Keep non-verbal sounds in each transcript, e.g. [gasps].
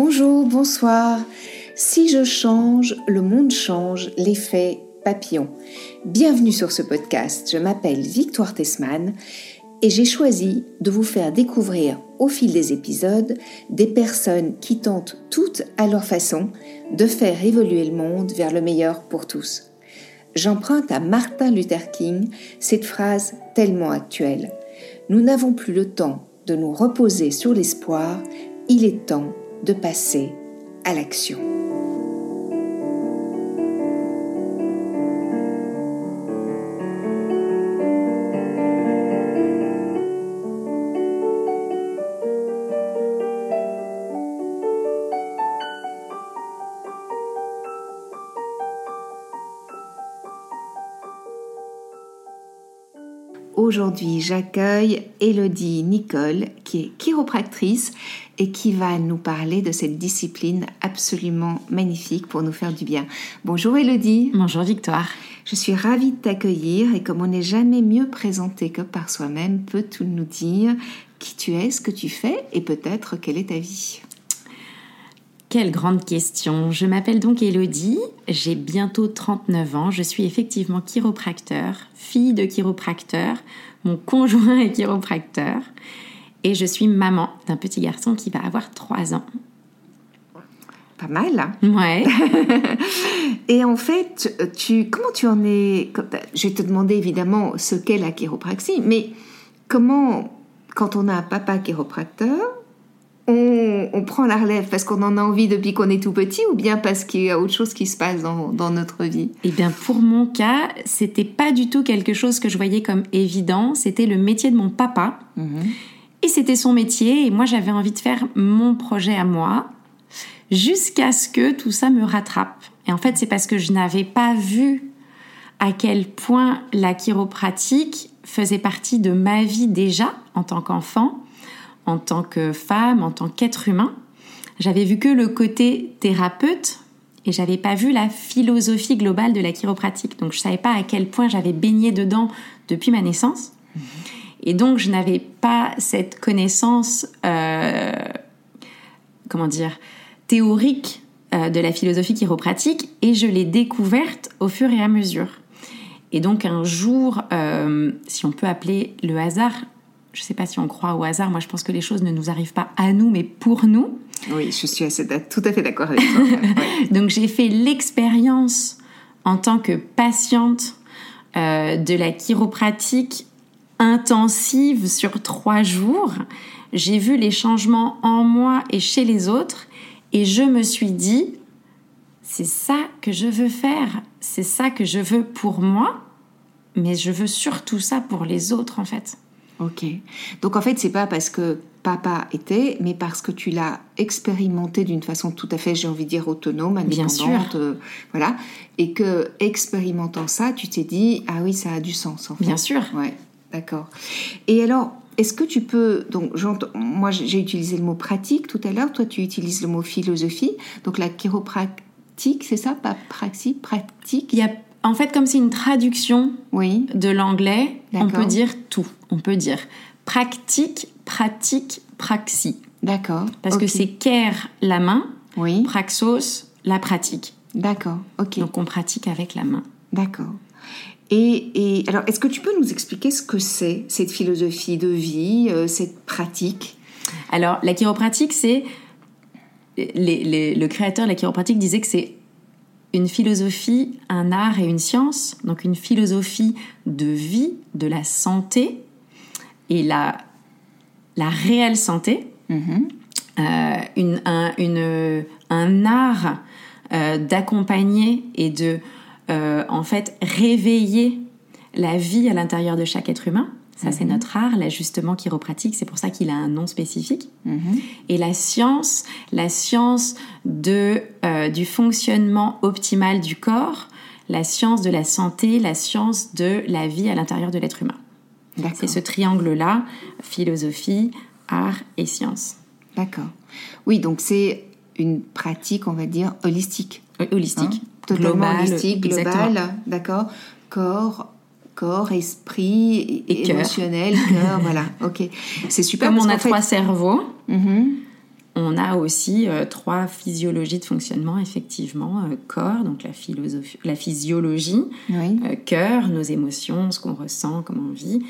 Bonjour, bonsoir. Si je change, le monde change, l'effet papillon. Bienvenue sur ce podcast. Je m'appelle Victoire Tessman et j'ai choisi de vous faire découvrir au fil des épisodes des personnes qui tentent toutes à leur façon de faire évoluer le monde vers le meilleur pour tous. J'emprunte à Martin Luther King cette phrase tellement actuelle. Nous n'avons plus le temps de nous reposer sur l'espoir, il est temps de passer à l'action. Aujourd'hui, j'accueille Elodie Nicole, qui est chiropractrice et qui va nous parler de cette discipline absolument magnifique pour nous faire du bien. Bonjour Elodie. Bonjour Victoire. Je suis ravie de t'accueillir et comme on n'est jamais mieux présenté que par soi-même, peux-tu nous dire qui tu es, ce que tu fais et peut-être quelle est ta vie? Quelle grande question. Je m'appelle donc Elodie, j'ai bientôt 39 ans, je suis effectivement chiropracteur, fille de chiropracteur, mon conjoint est chiropracteur et je suis maman d'un petit garçon qui va avoir 3 ans. Pas mal. Hein? Ouais. [laughs] et en fait, tu, comment tu en es Je vais te demander évidemment ce qu'est la chiropraxie, mais comment, quand on a un papa chiropracteur, on, prend la relève parce qu'on en a envie depuis qu'on est tout petit ou bien parce qu'il y a autre chose qui se passe dans, notre vie? Eh bien, pour mon cas, c'était pas du tout quelque chose que je voyais comme évident. C'était le métier de mon papa. Mhm. Et c'était son métier. Et moi, j'avais envie de faire mon projet à moi jusqu'à ce que tout ça me rattrape. Et en fait, c'est parce que je n'avais pas vu à quel point la chiropratique faisait partie de ma vie déjà en tant qu'enfant en tant que femme, en tant qu'être humain. J'avais vu que le côté thérapeute et j'avais pas vu la philosophie globale de la chiropratique. Donc je savais pas à quel point j'avais baigné dedans depuis ma naissance. Et donc je n'avais pas cette connaissance, euh, comment dire, théorique euh, de la philosophie chiropratique et je l'ai découverte au fur et à mesure. Et donc un jour, euh, si on peut appeler le hasard, je ne sais pas si on croit au hasard, moi je pense que les choses ne nous arrivent pas à nous, mais pour nous. Oui, je suis tout à fait d'accord avec toi. [laughs] Donc j'ai fait l'expérience en tant que patiente euh, de la chiropratique intensive sur trois jours. J'ai vu les changements en moi et chez les autres et je me suis dit, c'est ça que je veux faire, c'est ça que je veux pour moi, mais je veux surtout ça pour les autres en fait. Ok. Donc en fait, c'est pas parce que papa était, mais parce que tu l'as expérimenté d'une façon tout à fait, j'ai envie de dire, autonome, indépendante. Bien sûr. Euh, voilà. Et que, expérimentant ça, tu t'es dit, ah oui, ça a du sens, en fait. Bien sûr. Ouais, d'accord. Et alors, est-ce que tu peux, donc moi j'ai utilisé le mot pratique tout à l'heure, toi tu utilises le mot philosophie, donc la chiropratique, c'est ça, pas praxis, pratique? Il y a en fait, comme c'est une traduction oui. de l'anglais, on peut dire tout. On peut dire pratique, pratique, praxis. D'accord. Parce que c'est care la main, oui. praxos la pratique. D'accord. Ok. Donc on pratique avec la main. D'accord. Et, alors, est-ce que tu peux nous expliquer ce que c'est cette philosophie de vie, euh, cette pratique? Alors, la chiropratique, c'est le créateur de la chiropratique disait que c'est une philosophie, un art et une science, donc une philosophie de vie, de la santé et la, la réelle santé, mm-hmm. euh, une, un, une, un, art euh, d'accompagner et de euh, en fait réveiller la vie à l'intérieur de chaque être humain ça, c'est notre art, l'ajustement chiropratique. C'est pour ça qu'il a un nom spécifique. Mhm. Et la science, la science de, euh, du fonctionnement optimal du corps, la science de la santé, la science de la vie à l'intérieur de l'être humain. C'est ce triangle-là, philosophie, art et science. D'accord. Oui, donc c'est une pratique, on va dire, holistique. holistique. Hein Totalement holistique, globale, d'accord Corps, corps, esprit, et émotionnel, cœur, voilà. [laughs] Ok, c'est super. Comme on a trois cerveaux, mhm. on a aussi euh, trois physiologies de fonctionnement, effectivement. Euh, corps, donc la, philosophie, la physiologie, euh, cœur, nos émotions, ce qu'on ressent, comment on vit,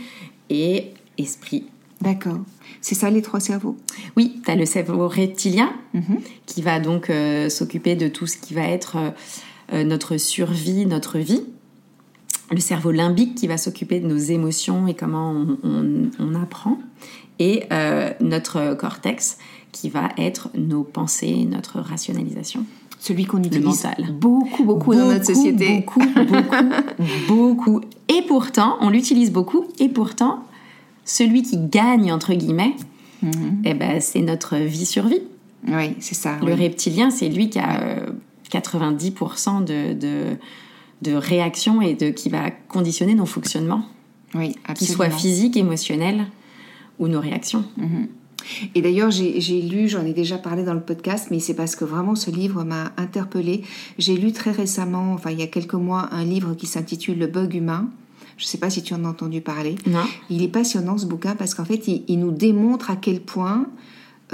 et esprit. D'accord. C'est ça les trois cerveaux? Oui, tu as le cerveau reptilien mhm. qui va donc s'occuper de tout ce qui va être notre survie, notre vie. Le cerveau limbique qui va s'occuper de nos émotions et comment on apprend. Et notre cortex qui va être nos pensées, notre rationalisation. Celui qu'on utilise beaucoup, beaucoup, dans notre société. Beaucoup, beaucoup, [laughs] beaucoup. Et pourtant, on l'utilise beaucoup, et pourtant, celui qui gagne, entre guillemets, eh ben, c'est notre vie-survie. Oui, c'est ça. Le reptilien, c'est lui qui a 90% euh, de, de, de réaction et de, qui va conditionner nos fonctionnements. Oui. Qu'ils soient physiques, émotionnels ou nos réactions. Mhm. Et d'ailleurs, j'ai lu, j'en ai déjà parlé dans le podcast, mais c'est parce que vraiment ce livre m'a interpellée. J'ai lu très récemment, enfin il y a quelques mois, un livre qui s'intitule Le bug humain. Je ne sais pas si tu en as entendu parler. Non. Il est passionnant ce bouquin parce qu'en fait, il, nous démontre à quel point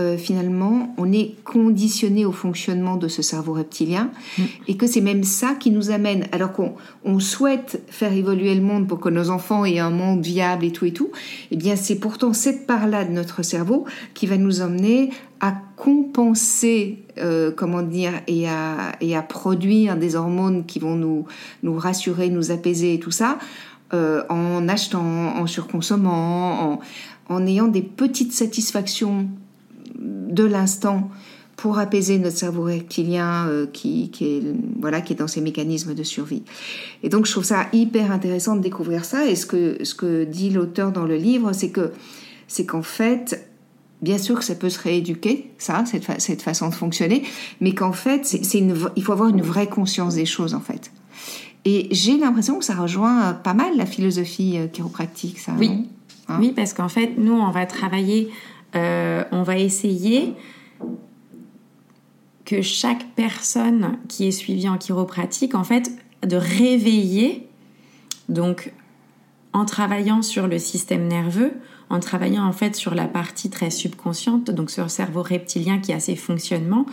euh, finalement, on est conditionné au fonctionnement de ce cerveau reptilien mm. et que c'est même ça qui nous amène, alors qu'on souhaite faire évoluer le monde pour que nos enfants aient un monde viable et tout et tout, eh bien c'est pourtant cette part-là de notre cerveau qui va nous emmener à compenser, euh, comment dire, et à, et à produire des hormones qui vont nous, nous rassurer, nous apaiser et tout ça, euh, en achetant, en surconsommant, en, en ayant des petites satisfactions de l'instant pour apaiser notre cerveau reptilien euh, qui, est, voilà, qui est dans ses mécanismes de survie. Et donc je trouve ça hyper intéressant de découvrir ça. Et ce que, ce que dit l'auteur dans le livre, c'est que c'est qu'en fait, bien sûr que ça peut se rééduquer, ça, cette, cette façon de fonctionner, mais qu'en fait, c'est une, il faut avoir une vraie conscience des choses, en fait. Et j'ai l'impression que ça rejoint pas mal la philosophie euh, chiropractique, ça. Oui, hein? Oui parce qu'en fait, nous, on va travailler euh, on va essayer que chaque personne qui est suivie en chiropratique, en fait, de réveiller, donc en travaillant sur le système nerveux, en travaillant en fait sur la partie très subconsciente, donc sur le cerveau reptilien qui a ses fonctionnements,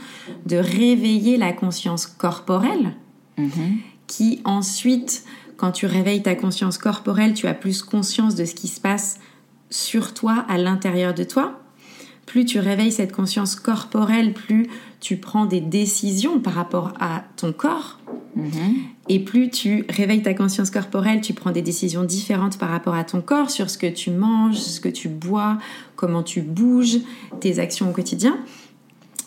de réveiller la conscience corporelle, mm-hmm. qui ensuite, quand tu réveilles ta conscience corporelle, tu as plus conscience de ce qui se passe sur toi, à l'intérieur de toi plus tu réveilles cette conscience corporelle, plus tu prends des décisions par rapport à ton corps. Mhm. Et plus tu réveilles ta conscience corporelle, tu prends des décisions différentes par rapport à ton corps sur ce que tu manges, ce que tu bois, comment tu bouges, tes actions au quotidien.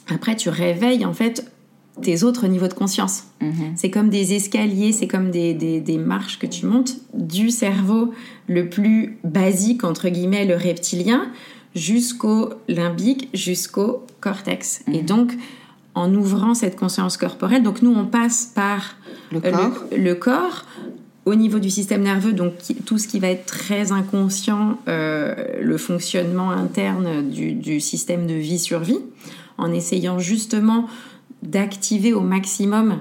Après, tu réveilles en fait tes autres niveaux de conscience. Mhm. C'est comme des escaliers, c'est comme des, des, marches que tu montes du cerveau le plus basique, entre guillemets, le reptilien, jusqu'au limbique, jusqu'au cortex. Et mhm. donc, en ouvrant cette conscience corporelle, donc nous, on passe par le corps, le, corps au niveau du système nerveux, donc tout ce qui va être très inconscient, euh, le fonctionnement interne du, du, système de vie-survie, en essayant justement d'activer au maximum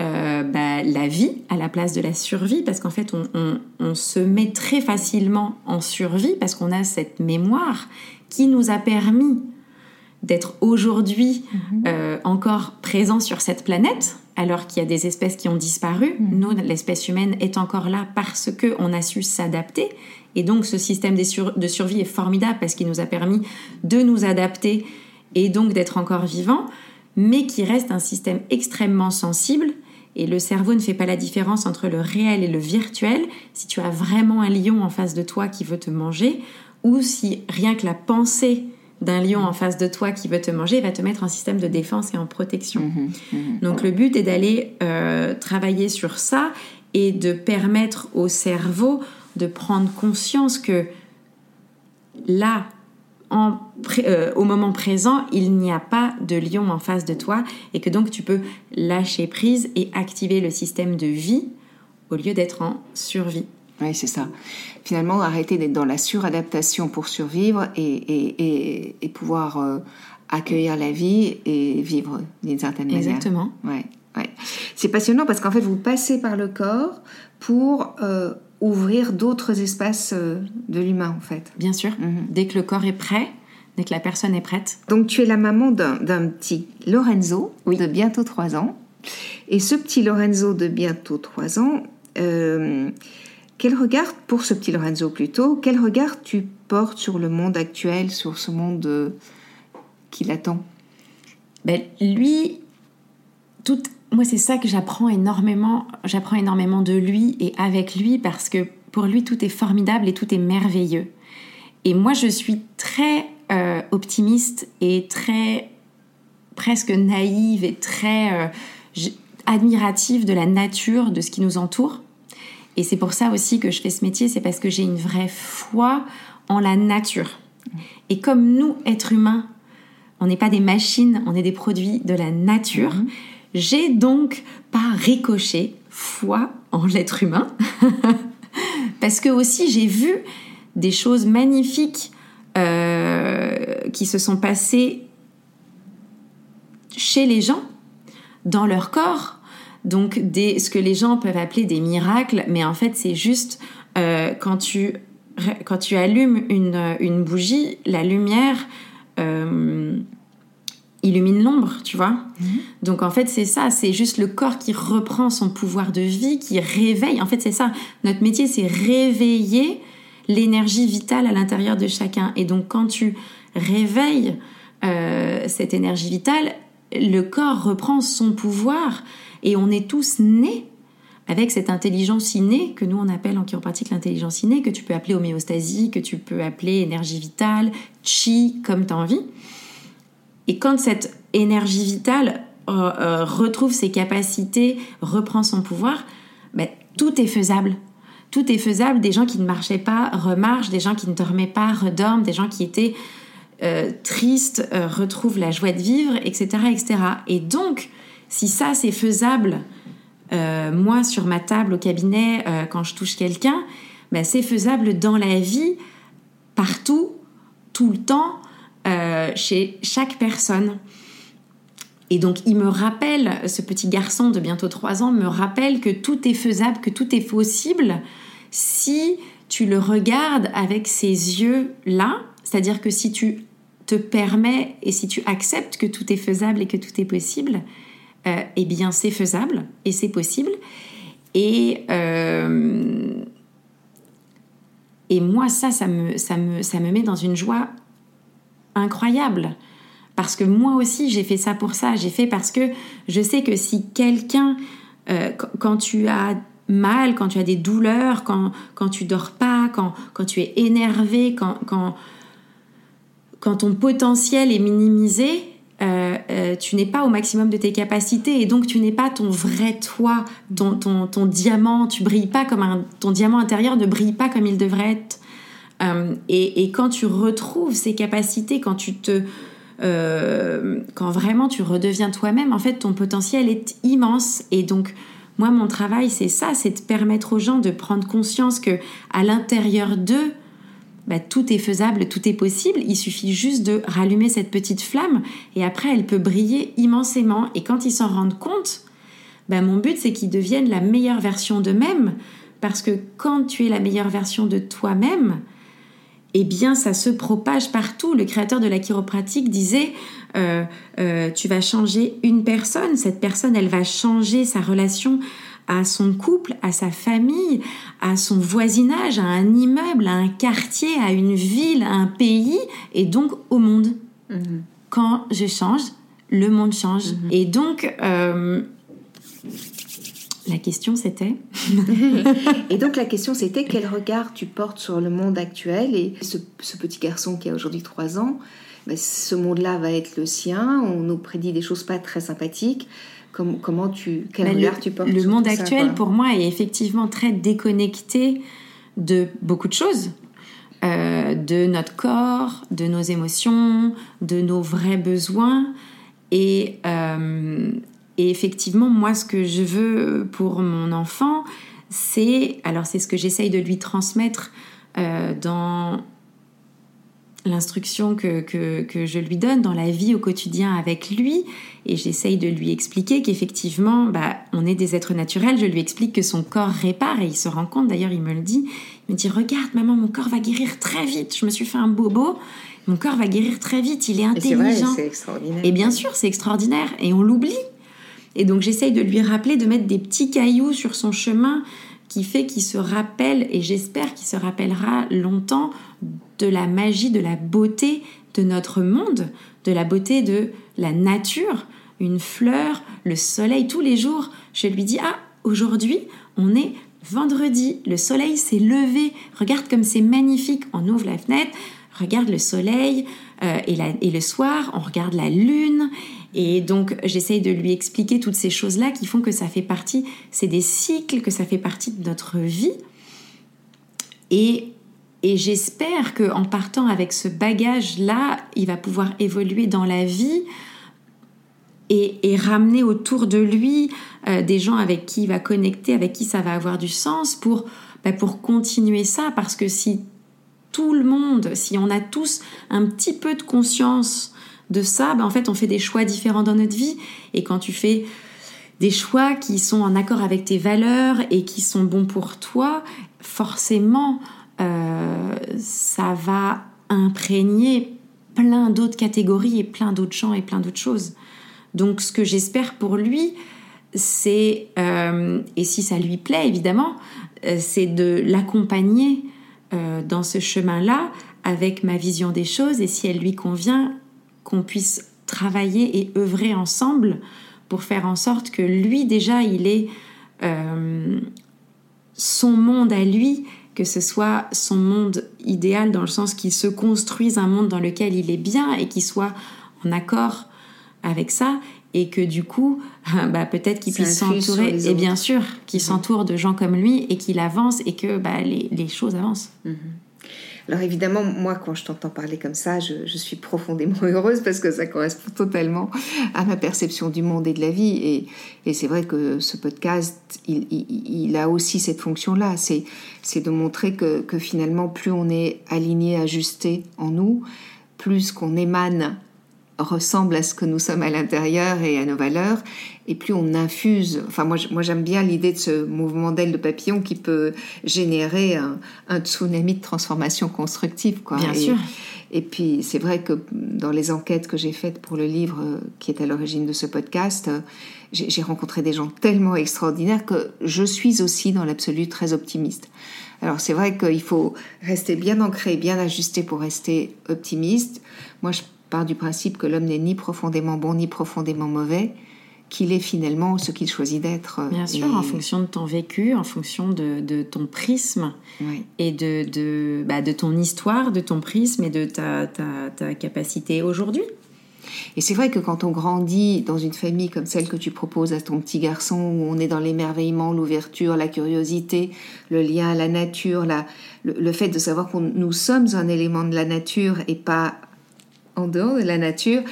euh, bah, la vie à la place de la survie, parce qu'en fait, on, se met très facilement en survie parce qu'on a cette mémoire qui nous a permis d'être aujourd'hui mhm. euh, encore présent sur cette planète, alors qu'il y a des espèces qui ont disparu. Mhm. Nous, l'espèce humaine est encore là parce que on a su s'adapter. Et donc, ce système de survie est formidable parce qu'il nous a permis de nous adapter et donc d'être encore vivants, mais qui reste un système extrêmement sensible et le cerveau ne fait pas la différence entre le réel et le virtuel. Si tu as vraiment un lion en face de toi qui veut te manger, ou si rien que la pensée d'un lion en face de toi qui veut te manger va te mettre en système de défense et en protection. Mhm, mhm. Donc le but est d'aller euh, travailler sur ça et de permettre au cerveau de prendre conscience que là, euh, au moment présent, il n'y a pas de lion en face de toi et que donc tu peux lâcher prise et activer le système de vie au lieu d'être en survie. Oui, c'est ça. Finalement, arrêter d'être dans la suradaptation pour survivre et, et, pouvoir euh, accueillir la vie et vivre d'une certaine manière. Exactement. Ouais, ouais. C'est passionnant parce qu'en fait, vous passez par le corps pour euh, ouvrir d'autres espaces euh, de l'humain, en fait. Bien sûr. Mhm. Dès que le corps est prêt, dès que la personne est prête. Donc tu es la maman d'un petit Lorenzo de bientôt 3 ans. Et ce petit Lorenzo de bientôt 3 ans, euh, quel regard, pour ce petit Lorenzo plutôt, quel regard tu portes sur le monde actuel, sur ce monde euh, qui l'attend ben, Lui, tout, moi c'est ça que j'apprends énormément, j'apprends énormément de lui et avec lui parce que pour lui tout est formidable et tout est merveilleux. Et moi je suis très euh, optimiste et très presque naïve et très euh, admirative de la nature, de ce qui nous entoure. Et c'est pour ça aussi que je fais ce métier, c'est parce que j'ai une vraie foi en la nature. Et comme nous, êtres humains, on n'est pas des machines, on est des produits de la nature, mhm. J'ai donc pas ricochet foi en l'être humain. [laughs] parce que aussi j'ai vu des choses magnifiques euh, qui se sont passées chez les gens, dans leur corps, donc des, ce que les gens peuvent appeler des miracles, mais en fait c'est juste euh, quand, tu, quand tu allumes une, une bougie, la lumière euh, illumine l'ombre, tu vois. Mhm. Donc en fait c'est ça, c'est juste le corps qui reprend son pouvoir de vie, qui réveille. En fait c'est ça, notre métier c'est réveiller l'énergie vitale à l'intérieur de chacun. Et donc quand tu réveilles euh, cette énergie vitale, le corps reprend son pouvoir et on est tous nés avec cette intelligence innée que nous on appelle en chiropratique l'intelligence innée, que tu peux appeler homéostasie, que tu peux appeler énergie vitale, chi, comme tu as envie. Et quand cette énergie vitale euh, euh, retrouve ses capacités, reprend son pouvoir, ben, tout est faisable. Tout est faisable. Des gens qui ne marchaient pas remarchent, des gens qui ne dormaient pas redorment, des gens qui étaient euh, tristes retrouvent la joie de vivre, etc., etc. Et donc, si ça, c'est faisable, moi, sur ma table au cabinet, quand je touche quelqu'un, ben, c'est faisable dans la vie, partout, tout le temps, euh, chez chaque personne. Et donc, il me rappelle, ce petit garçon de bientôt 3 ans me rappelle que tout est faisable, que tout est possible si tu le regardes avec ces yeux-là, c'est-à-dire que si tu te permets et si tu acceptes que tout est faisable et que tout est possible, euh, eh bien c'est faisable et c'est possible. Et, euh, et moi, ça, ça me, ça, me, ça me met dans une joie incroyable. Parce que moi aussi, j'ai fait ça pour ça. J'ai fait parce que je sais que si quelqu'un, euh, quand tu as mal, quand tu as des douleurs, quand, quand tu dors pas, quand, quand tu es énervé, quand, quand, quand ton potentiel est minimisé, euh, euh, tu n'es pas au maximum de tes capacités et donc tu n'es pas ton vrai toi, ton, ton, diamant, tu brilles pas comme un, ton diamant intérieur ne brille pas comme il devrait être. Euh, et, quand tu retrouves ces capacités, quand tu te, quand vraiment tu redeviens toi-même, en fait ton potentiel est immense et donc moi mon travail c'est ça, c'est de permettre aux gens de prendre conscience que à l'intérieur d'eux bah, tout est faisable, tout est possible. Il suffit juste de rallumer cette petite flamme et après elle peut briller immensément. Et quand ils s'en rendent compte, bah, mon but c'est qu'ils deviennent la meilleure version d'eux-mêmes. Parce que quand tu es la meilleure version de toi-même, eh bien ça se propage partout. Le créateur de la chiropratique disait euh, euh, tu vas changer une personne, cette personne elle va changer sa relation à son couple, à sa famille, à son voisinage, à un immeuble, à un quartier, à une ville, à un pays et donc au monde. Mhm. Quand je change, le monde change. Mhm. Et donc, euh, la question c'était [laughs] Et donc la question c'était quel regard tu portes sur le monde actuel et ce, petit garçon qui a aujourd'hui 3 ans, ben, ce monde-là va être le sien, on nous prédit des choses pas très sympathiques comment tu, quel bah, regard tu portes Le monde actuel, pour moi, est effectivement très déconnecté de beaucoup de choses. Euh, de notre corps, de nos émotions, de nos vrais besoins. Et, euh, et, effectivement, moi, ce que je veux pour mon enfant, c'est, alors c'est ce que j'essaye de lui transmettre euh, dans, l'instruction que, que, je lui donne dans la vie au quotidien avec lui. Et j'essaye de lui expliquer qu'effectivement, bah, on est des êtres naturels. Je lui explique que son corps répare et il se rend compte, d'ailleurs, il me le dit. Il me dit Regarde, maman, mon corps va guérir très vite. Je me suis fait un bobo. Mon corps va guérir très vite. Il est intelligent. C'est extraordinaire. Et bien sûr, c'est extraordinaire. Et on l'oublie. Et donc, j'essaye de lui rappeler de mettre des petits cailloux sur son chemin qui fait qu'il se rappelle, et j'espère qu'il se rappellera longtemps, de la magie, de la beauté de notre monde, de la beauté de la nature, une fleur, le soleil, tous les jours. Je lui dis, ah, aujourd'hui, on est vendredi, le soleil s'est levé, regarde comme c'est magnifique, on ouvre la fenêtre, regarde le soleil, euh, et, et le soir, on regarde la lune, et donc, j'essaye de lui expliquer toutes ces choses-là qui font que ça fait partie, c'est des cycles, que ça fait partie de notre vie. Et, et j'espère qu'en partant avec ce bagage-là, il va pouvoir évoluer dans la vie et, et ramener autour de lui euh, des gens avec qui il va connecter, avec qui ça va avoir du sens pour, bah, pour continuer ça. Parce que si tout le monde, si on a tous un petit peu de conscience de ça, ben en fait, on fait des choix différents dans notre vie. Et quand tu fais des choix qui sont en accord avec tes valeurs et qui sont bons pour toi, forcément, euh, ça va imprégner plein d'autres catégories et plein d'autres champs et plein d'autres choses. Donc, ce que j'espère pour lui, c'est, euh, et si ça lui plaît évidemment, euh, c'est de l'accompagner dans ce chemin-là avec ma vision des choses et si elle lui convient, qu'on puisse travailler et œuvrer ensemble pour faire en sorte que lui déjà il ait euh, son monde à lui, que ce soit son monde idéal dans le sens qu'il se construise un monde dans lequel il est bien et qu'il soit en accord avec ça et que du coup, [laughs] bah, peut-être qu'il puisse s'entourer, et bien sûr, qu'il mhm. s'entoure de gens comme lui et qu'il avance et que bah, les, choses avancent. Mhm. Alors évidemment, moi, quand je t'entends parler comme ça, je, suis profondément [laughs] heureuse parce que ça correspond totalement à ma perception du monde et de la vie. Et, c'est vrai que ce podcast, il, a aussi cette fonction-là. C'est, de montrer que, que finalement, plus on est aligné, ajusté en nous, plus qu'on émane ressemble à ce que nous sommes à l'intérieur et à nos valeurs, et plus on infuse. Enfin, moi, moi j'aime bien l'idée de ce mouvement d'aile de papillon qui peut générer un, tsunami de transformation constructive. Quoi. Bien sûr. Et puis, c'est vrai que dans les enquêtes que j'ai faites pour le livre qui est à l'origine de ce podcast, j'ai rencontré des gens tellement extraordinaires que je suis aussi dans l'absolu très optimiste. Alors c'est vrai qu'il faut rester bien ancré, bien ajusté pour rester optimiste. Moi, je part du principe que l'homme n'est ni profondément bon ni profondément mauvais, qu'il est finalement ce qu'il choisit d'être. Bien sûr, en fonction de ton vécu, en fonction de, ton prisme et de, de, bah, de, ton histoire, de ton prisme et de ta, ta, ta capacité aujourd'hui. Et c'est vrai que quand on grandit dans une famille comme celle que tu proposes à ton petit garçon, où on est dans l'émerveillement, l'ouverture, la curiosité, le lien à la nature, la, le, le fait de savoir que nous sommes un élément de la nature et pas en dehors de la nature,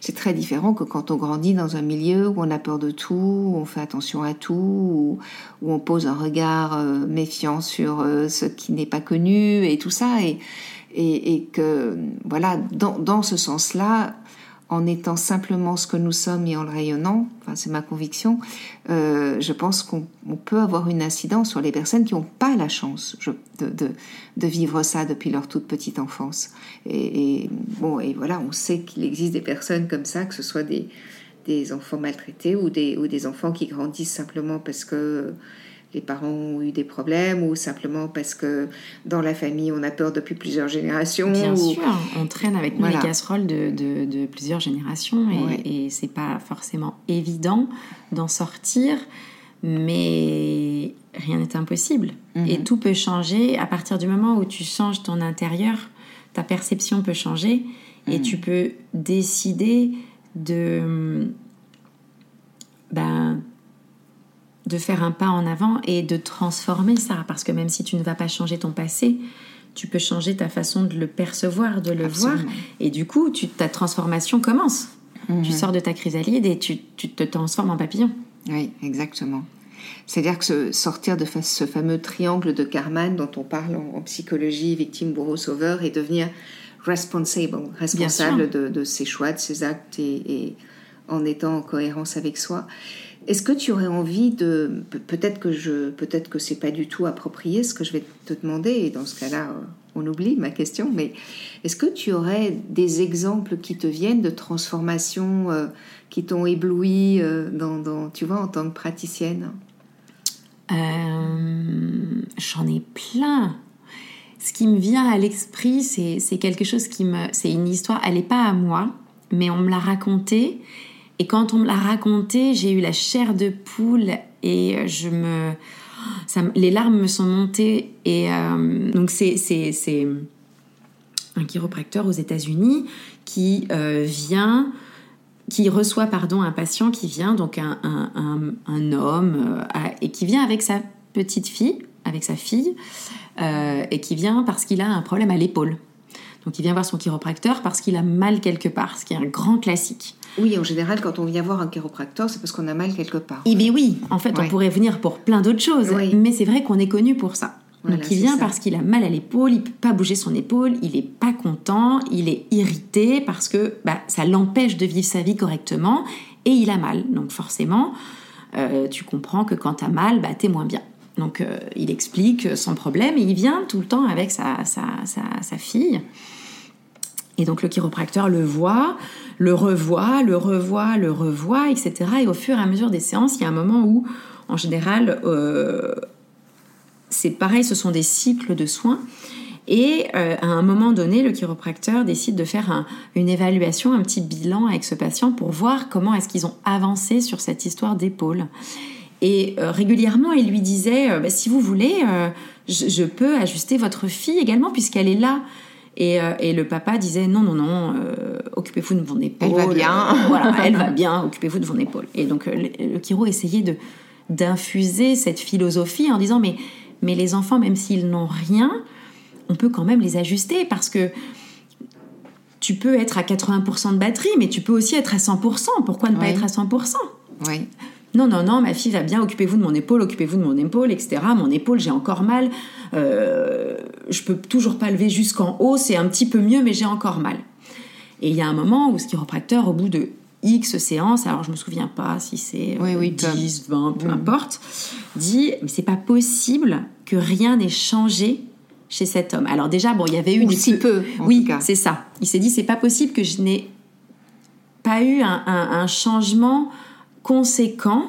c'est très différent que quand on grandit dans un milieu où on a peur de tout, où on fait attention à tout, où, on pose un regard euh, méfiant sur euh, ce qui n'est pas connu et tout ça. Et, et, que, voilà, dans, dans ce sens-là, en étant simplement ce que nous sommes et en le rayonnant, enfin, c'est ma conviction, euh, je pense qu'on peut avoir une incidence sur les personnes qui n'ont pas la chance de, vivre ça depuis leur toute petite enfance. Et, bon, et voilà, on sait qu'il existe des personnes comme ça, que ce soit des, enfants maltraités ou des enfants qui grandissent simplement parce que les parents ont eu des problèmes ou simplement parce que dans la famille on a peur depuis plusieurs générations. Bien sûr, on traîne avec nous les casseroles de, de, plusieurs générations et, et c'est pas forcément évident d'en sortir, mais rien n'est impossible mhm. et tout peut changer à partir du moment où tu changes ton intérieur, ta perception peut changer et mhm. tu peux décider de ben, de faire un pas en avant et de transformer ça. Parce que même si tu ne vas pas changer ton passé, tu peux changer ta façon de le percevoir, de le voir. Et du coup, tu, ta transformation commence. Tu mhm. sors de ta chrysalide et tu, tu, te transformes en papillon. Oui, exactement. C'est-à-dire que sortir de ce fameux triangle de Karman dont on parle en, psychologie, victime, bourreau, sauveur, et devenir responsable, responsable de, ses choix, de ses actes et, en étant en cohérence avec soi. Est-ce que tu aurais envie de peut-être que je peut-être que c'est pas du tout approprié ce que je vais te demander et dans ce cas-là on oublie ma question mais est-ce que tu aurais des exemples qui te viennent de transformations euh, qui t'ont ébloui euh, dans, tu vois en tant que praticienne? Euh, J'en ai plein. Ce qui me vient à l'esprit, c'est quelque chose qui me. C'est une histoire, elle n'est pas à moi, mais on me l'a racontée. Et quand on me l'a racontée, j'ai eu la chair de poule et je me. Les larmes me sont montées. Et euh, donc, c'est un chiropracteur aux États-Unis qui euh, vient qui reçoit pardon un patient qui vient donc un, un, un, homme et qui vient avec sa petite fille avec sa fille euh, et qui vient parce qu'il a un problème à l'épaule. Donc il vient voir son chiropracteur parce qu'il a mal quelque part, ce qui est un grand classique. Oui, en général, quand on vient voir un chiropracteur, c'est parce qu'on a mal quelque part. Eh bien oui, en fait, on pourrait venir pour plein d'autres choses, mais c'est vrai qu'on est connu pour ça. Donc il vient parce qu'il a mal à l'épaule, il peut pas bouger son épaule, il est pas content, il est irrité parce que bah, ça l'empêche de vivre sa vie correctement et il a mal. Donc forcément, euh, tu comprends que quand tu as mal, bah, tu es moins bien. Donc euh, il explique son problème et il vient tout le temps avec sa, sa, fille. Et donc le chiropracteur le voit, le revoit, le revoit, le revoit, etc. Et au fur et à mesure des séances, il y a un moment où, en général, euh, c'est pareil, ce sont des cycles de soins. Et euh, à un moment donné, le chiropracteur décide de faire une évaluation, un petit bilan avec ce patient pour voir comment est-ce qu'ils ont avancé sur cette histoire d'épaule. Et euh, régulièrement, il lui disait, bah, si vous voulez, je, peux ajuster votre fille également puisqu'elle est là. Et, le papa disait, non, non, non, occupez-vous de mon épaule. Elle va bien. voilà, [laughs] elle va bien, occupez-vous de mon épaule. Et donc le, le chiro essayait de d'infuser cette philosophie en disant, mais, mais les enfants, même s'ils n'ont rien, on peut quand même les ajuster parce que tu peux être à 80% de batterie, mais tu peux aussi être à 100%. Pourquoi ne pas être à 100% Oui non, non, non, ma fille va bien, occupez-vous de mon épaule, occupez-vous de mon épaule, etc. Mon épaule, j'ai encore mal. Euh, je peux toujours pas lever jusqu'en haut, c'est un petit peu mieux, mais j'ai encore mal. Et il y a un moment où ce chiropracteur, au bout de X séances, alors je me souviens pas si c'est 10, 20, peu importe, dit mais c'est pas possible que rien n'ait changé chez cet homme. Alors déjà, bon, il y avait eu un petit peu. oui, c'est ça. Il s'est dit c'est pas possible que je n'ai pas eu un changement conséquent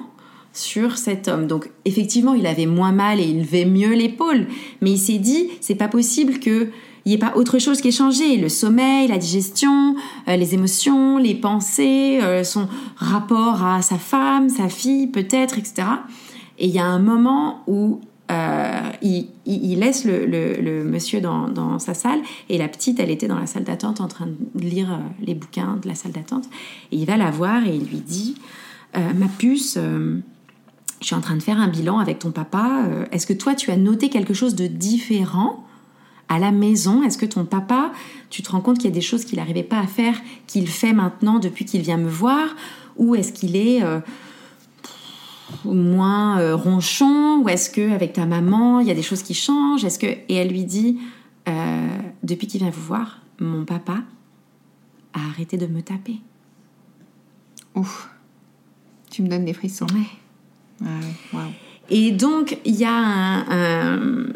sur cet homme. Donc effectivement, il avait moins mal et il levait mieux l'épaule, mais il s'est dit c'est pas possible que il n'y ait pas autre chose qui ait changé. Le sommeil, la digestion, euh, les émotions, les pensées, euh, son rapport à sa femme, sa fille, peut-être, etc. Et il y a un moment où euh, il, laisse le, monsieur dans, dans, sa salle et la petite, elle était dans la salle d'attente en train de lire les bouquins de la salle d'attente. Et il va la voir et il lui dit ma puce, euh, je suis en train de faire un bilan avec ton papa. Euh, est-ce que toi, tu as noté quelque chose de différent à la maison? Est-ce que ton papa, tu te rends compte qu'il y a des choses qu'il n'arrivait pas à faire, qu'il fait maintenant depuis qu'il vient me voir? Ou est-ce qu'il est, moins ronchon? Ou est-ce que avec ta maman, il y a des choses qui changent? Est-ce que Et elle lui dit, depuis qu'il vient vous voir, mon papa a arrêté de me taper. Ouf. Tu me donnes des frissons. Ouais. Et donc, il y a un,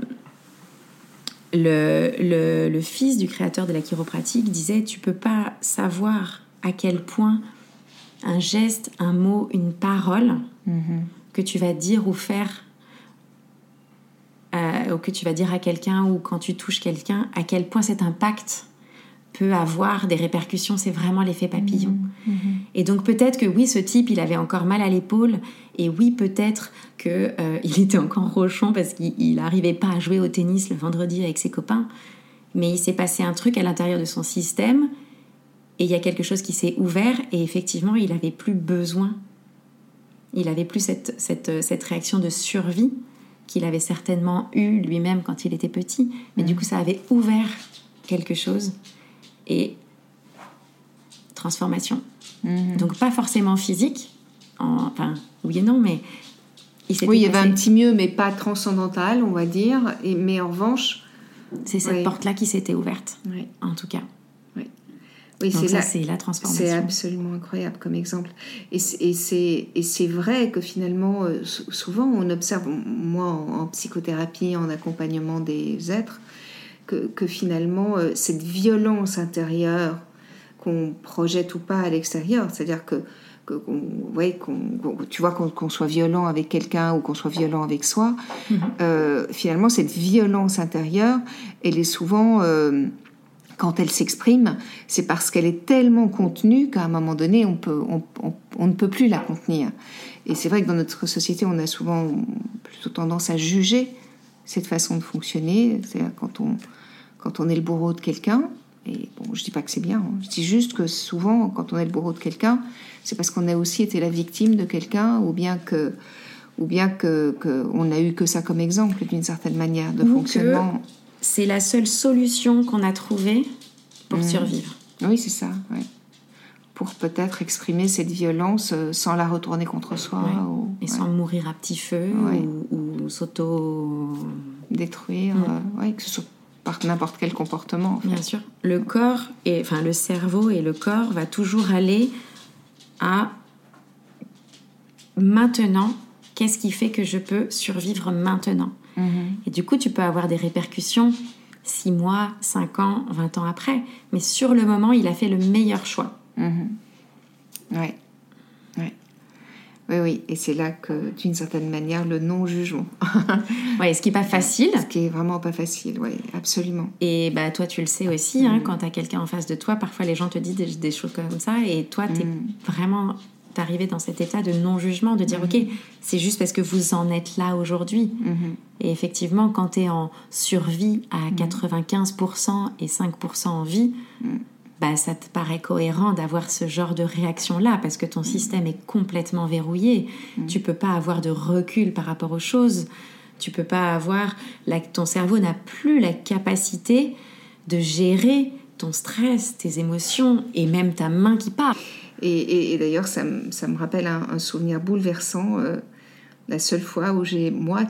le, le, fils du créateur de la chiropratique disait Tu peux pas savoir à quel point un geste, un mot, une parole mm-hmm. que tu vas dire ou faire, euh, ou que tu vas dire à quelqu'un, ou quand tu touches quelqu'un, à quel point cet impact peut avoir des répercussions, c'est vraiment l'effet papillon. Mhm. Et donc peut-être que oui, ce type, il avait encore mal à l'épaule, et oui, peut-être qu'il euh, [laughs] était encore rochon parce qu'il n'arrivait pas à jouer au tennis le vendredi avec ses copains, mais il s'est passé un truc à l'intérieur de son système, et il y a quelque chose qui s'est ouvert, et effectivement, il n'avait plus besoin, il n'avait plus cette, cette, cette réaction de survie qu'il avait certainement eu lui-même quand il était petit, mais du mhm. coup, ça avait ouvert quelque chose et transformation. Mhm. Donc pas forcément physique, enfin oui et non, mais oui, il y avait un petit mieux, mais pas transcendantal, on va dire. Et, mais en revanche. C'est cette porte-là qui s'était ouverte, en tout cas. Oui, c'est ça, c'est la transformation. C'est absolument incroyable comme exemple. Et c'est vrai que finalement, euh, souvent on observe, moi en, psychothérapie, en accompagnement des êtres, que, que finalement euh, cette violence intérieure qu'on projette ou pas à l'extérieur, c'est-à-dire que ouais, tu vois, qu'on soit violent avec quelqu'un ou qu'on soit violent avec soi, mm-hmm. euh, finalement, cette violence intérieure, elle est souvent, euh, quand elle s'exprime, c'est parce qu'elle est tellement contenue qu'à un moment donné, on, peut, on, ne peut plus la contenir. Et c'est vrai que dans notre société, on a souvent plutôt tendance à juger cette façon de fonctionner, c'est-à-dire quand on, quand on est le bourreau de quelqu'un, et bon, je dis pas que c'est bien, hein. je dis juste que souvent, quand on est le bourreau de quelqu'un, c'est parce qu'on a aussi été la victime de quelqu'un, ou bien que, ou bien que, on a eu que ça comme exemple d'une certaine manière de fonctionnement. C'est la seule solution qu'on a trouvée pour mmh. survivre. Oui, c'est ça. Pour peut-être exprimer cette violence euh, sans la retourner contre soi. Et sans mourir à petit feu ou, s'auto détruire. Mmh. Euh, que ce soit par n'importe quel comportement. Bien sûr. Le corps, et, enfin le cerveau et le corps va toujours aller à maintenant, qu'est-ce qui fait que je peux survivre maintenant? Mhm. Et du coup, tu peux avoir des répercussions 6 mois, 5 ans, 20 ans après. Mais sur le moment, il a fait le meilleur choix. Mhm. Ouais. Oui, oui, et c'est là que, d'une certaine manière, le non-jugement. [laughs] oui, ce qui n'est pas facile. Ce qui est vraiment pas facile, oui, absolument. Et bah, toi, tu le sais aussi, hein, mm. quand tu as quelqu'un en face de toi, parfois les gens te disent des, choses comme ça, et toi, tu es mm. vraiment arrivé dans cet état de non-jugement, de dire, mm. OK, c'est juste parce que vous en êtes là aujourd'hui. Mm-hmm. Et effectivement, quand tu es en survie à 95% et 5% en vie, bah, ça te paraît cohérent d'avoir ce genre de réaction-là parce que ton système est complètement verrouillé. Mm. Tu peux pas avoir de recul par rapport aux choses. Tu peux pas avoir. ton cerveau n'a plus la capacité de gérer ton stress, tes émotions et même ta main qui part. Et, d'ailleurs, ça, me rappelle un, souvenir bouleversant. Euh, la seule fois où j'ai, moi,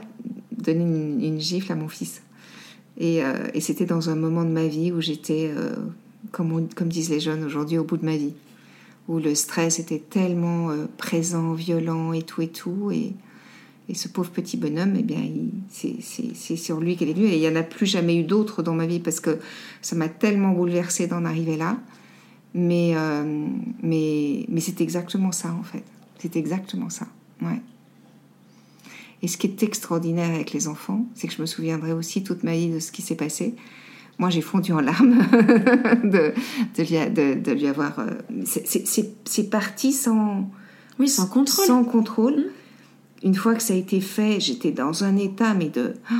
donné une, gifle à mon fils. Euh, et, c'était dans un moment de ma vie où j'étais. Euh, comme, disent les jeunes aujourd'hui, au bout de ma vie, où le stress était tellement euh, présent, violent et tout et tout. Et, et ce pauvre petit bonhomme, eh bien, c'est sur lui qu'elle est venue. Et il n'y en a plus jamais eu d'autres dans ma vie parce que ça m'a tellement bouleversée d'en arriver là. Mais, euh, mais, mais c'est exactement ça, en fait. C'est exactement ça. Ouais. Et ce qui est extraordinaire avec les enfants, c'est que je me souviendrai aussi toute ma vie de ce qui s'est passé moi j'ai fondu en larmes [laughs] de, de, lui, avoir. Euh, c'est parti sans. Oui, sans contrôle. Sans contrôle. Mmh. Une fois que ça a été fait, j'étais dans un état, mais de. [gasps]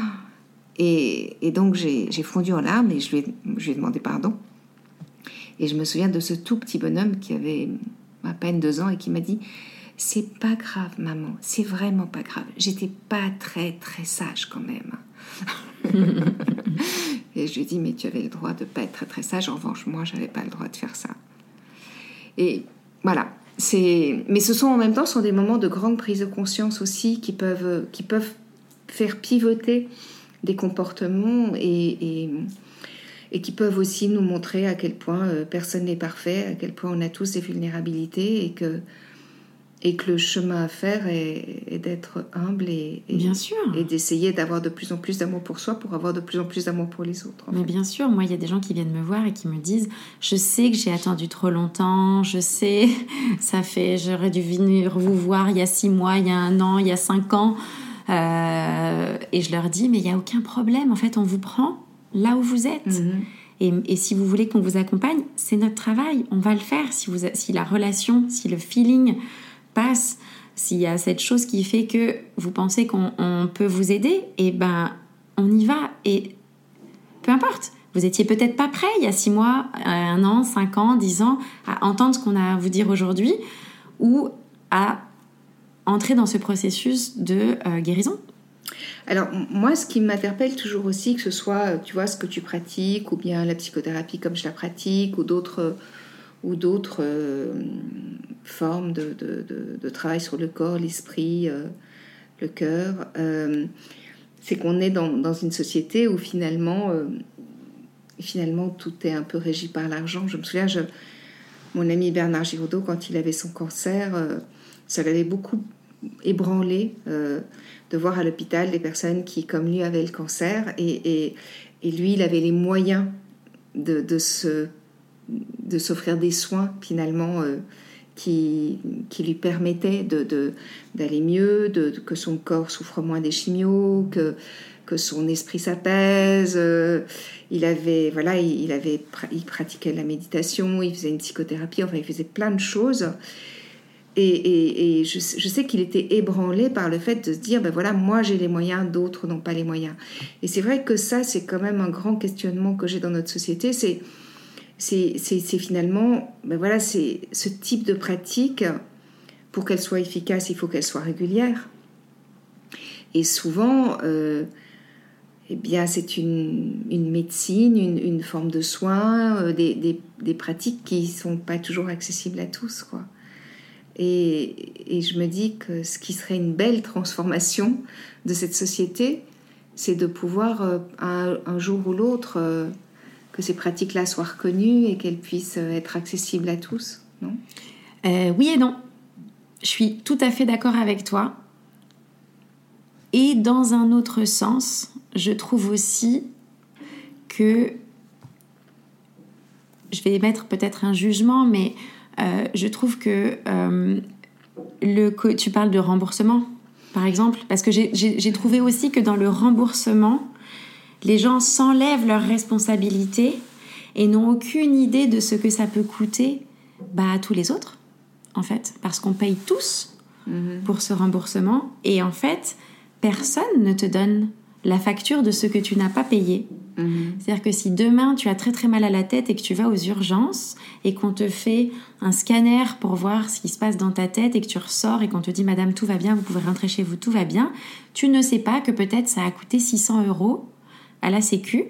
Et, et donc j'ai fondu en larmes et je lui, ai, je lui ai demandé pardon. Et je me souviens de ce tout petit bonhomme qui avait à peine deux ans et qui m'a dit C'est pas grave, maman, c'est vraiment pas grave. J'étais pas très très sage quand même. [laughs] et je lui ai dit, mais tu avais le droit de pas être très très sage. En revanche, moi, j'avais pas le droit de faire ça. Et voilà. C'est, mais ce sont en même temps sont des moments de grande prise de conscience aussi qui peuvent, qui peuvent faire pivoter des comportements et, et, et qui peuvent aussi nous montrer à quel point euh, personne n'est parfait, à quel point on a tous des vulnérabilités et que et que le chemin à faire est, d'être humble et, bien sûr et d'essayer d'avoir de plus en plus d'amour pour soi pour avoir de plus en plus d'amour pour les autres. Mais bien sûr, moi il y a des gens qui viennent me voir et qui me disent je sais que j'ai attendu trop longtemps, je sais, [laughs] ça fait j'aurais dû venir vous voir il y a six mois, il y a un an, il y a cinq ans, euh, et je leur dis mais il y a aucun problème, en fait on vous prend là où vous êtes. Mhm. Et, et, si vous voulez qu'on vous accompagne, c'est notre travail, on va le faire. Si, vous, si la relation, si le feeling passe, s'il y a cette chose qui fait que vous pensez qu'on peut vous aider, et eh ben on y va. Et peu importe, vous étiez peut-être pas prêt il y a six mois, un an, cinq ans, dix ans à entendre ce qu'on a à vous dire aujourd'hui ou à entrer dans ce processus de euh, guérison. Alors moi, ce qui m'interpelle toujours aussi, que ce soit, tu vois, ce que tu pratiques, ou bien la psychothérapie comme je la pratique, ou d'autres ou d'autres euh, formes de, de, travail sur le corps, l'esprit, euh, le cœur, c'est qu'on est dans, dans, une société où finalement, finalement tout est un peu régi par l'argent. Je me souviens, mon ami Bernard Giraudot, quand il avait son cancer, ça l'avait beaucoup ébranlé de voir à l'hôpital des personnes qui, comme lui, avaient le cancer. Et, et, lui, il avait les moyens de, de se de s'offrir des soins finalement euh, qui, qui lui permettaient d'aller mieux, de, que son corps souffre moins des chimios, que, que son esprit s'apaise. Euh, il avait, voilà, il, avait, il pratiquait la méditation, il faisait une psychothérapie, enfin, il faisait plein de choses. Et, je, sais qu'il était ébranlé par le fait de se dire, ben voilà, moi j'ai les moyens, d'autres n'ont pas les moyens. Et c'est vrai que ça, c'est quand même un grand questionnement que j'ai dans notre société. C'est, c'est, finalement, ben voilà, c'est ce type de pratique, pour qu'elle soit efficace, il faut qu'elle soit régulière. Et souvent, euh, eh bien, c'est une, médecine, une, forme de soin, euh, des, pratiques qui ne sont pas toujours accessibles à tous, quoi. Et, je me dis que ce qui serait une belle transformation de cette société, c'est de pouvoir euh, un, jour ou l'autre que ces pratiques-là soient reconnues et qu'elles puissent euh, être accessibles à tous, non? Oui et non. Je suis tout à fait d'accord avec toi. Et dans un autre sens, je trouve aussi que je vais émettre peut-être un jugement, mais euh, je trouve que euh, le, tu parles de remboursement, par exemple, parce que j'ai trouvé aussi que dans le remboursement, les gens s'enlèvent leurs responsabilités et n'ont aucune idée de ce que ça peut coûter bah, à tous les autres, en fait, parce qu'on paye tous mm-hmm. pour ce remboursement et en fait, personne ne te donne la facture de ce que tu n'as pas payé. Mhm. C'est-à-dire que si demain tu as très très mal à la tête et que tu vas aux urgences et qu'on te fait un scanner pour voir ce qui se passe dans ta tête et que tu ressors et qu'on te dit Madame tout va bien, vous pouvez rentrer chez vous, tout va bien, tu ne sais pas que peut-être ça a coûté 600 euros à la Sécu.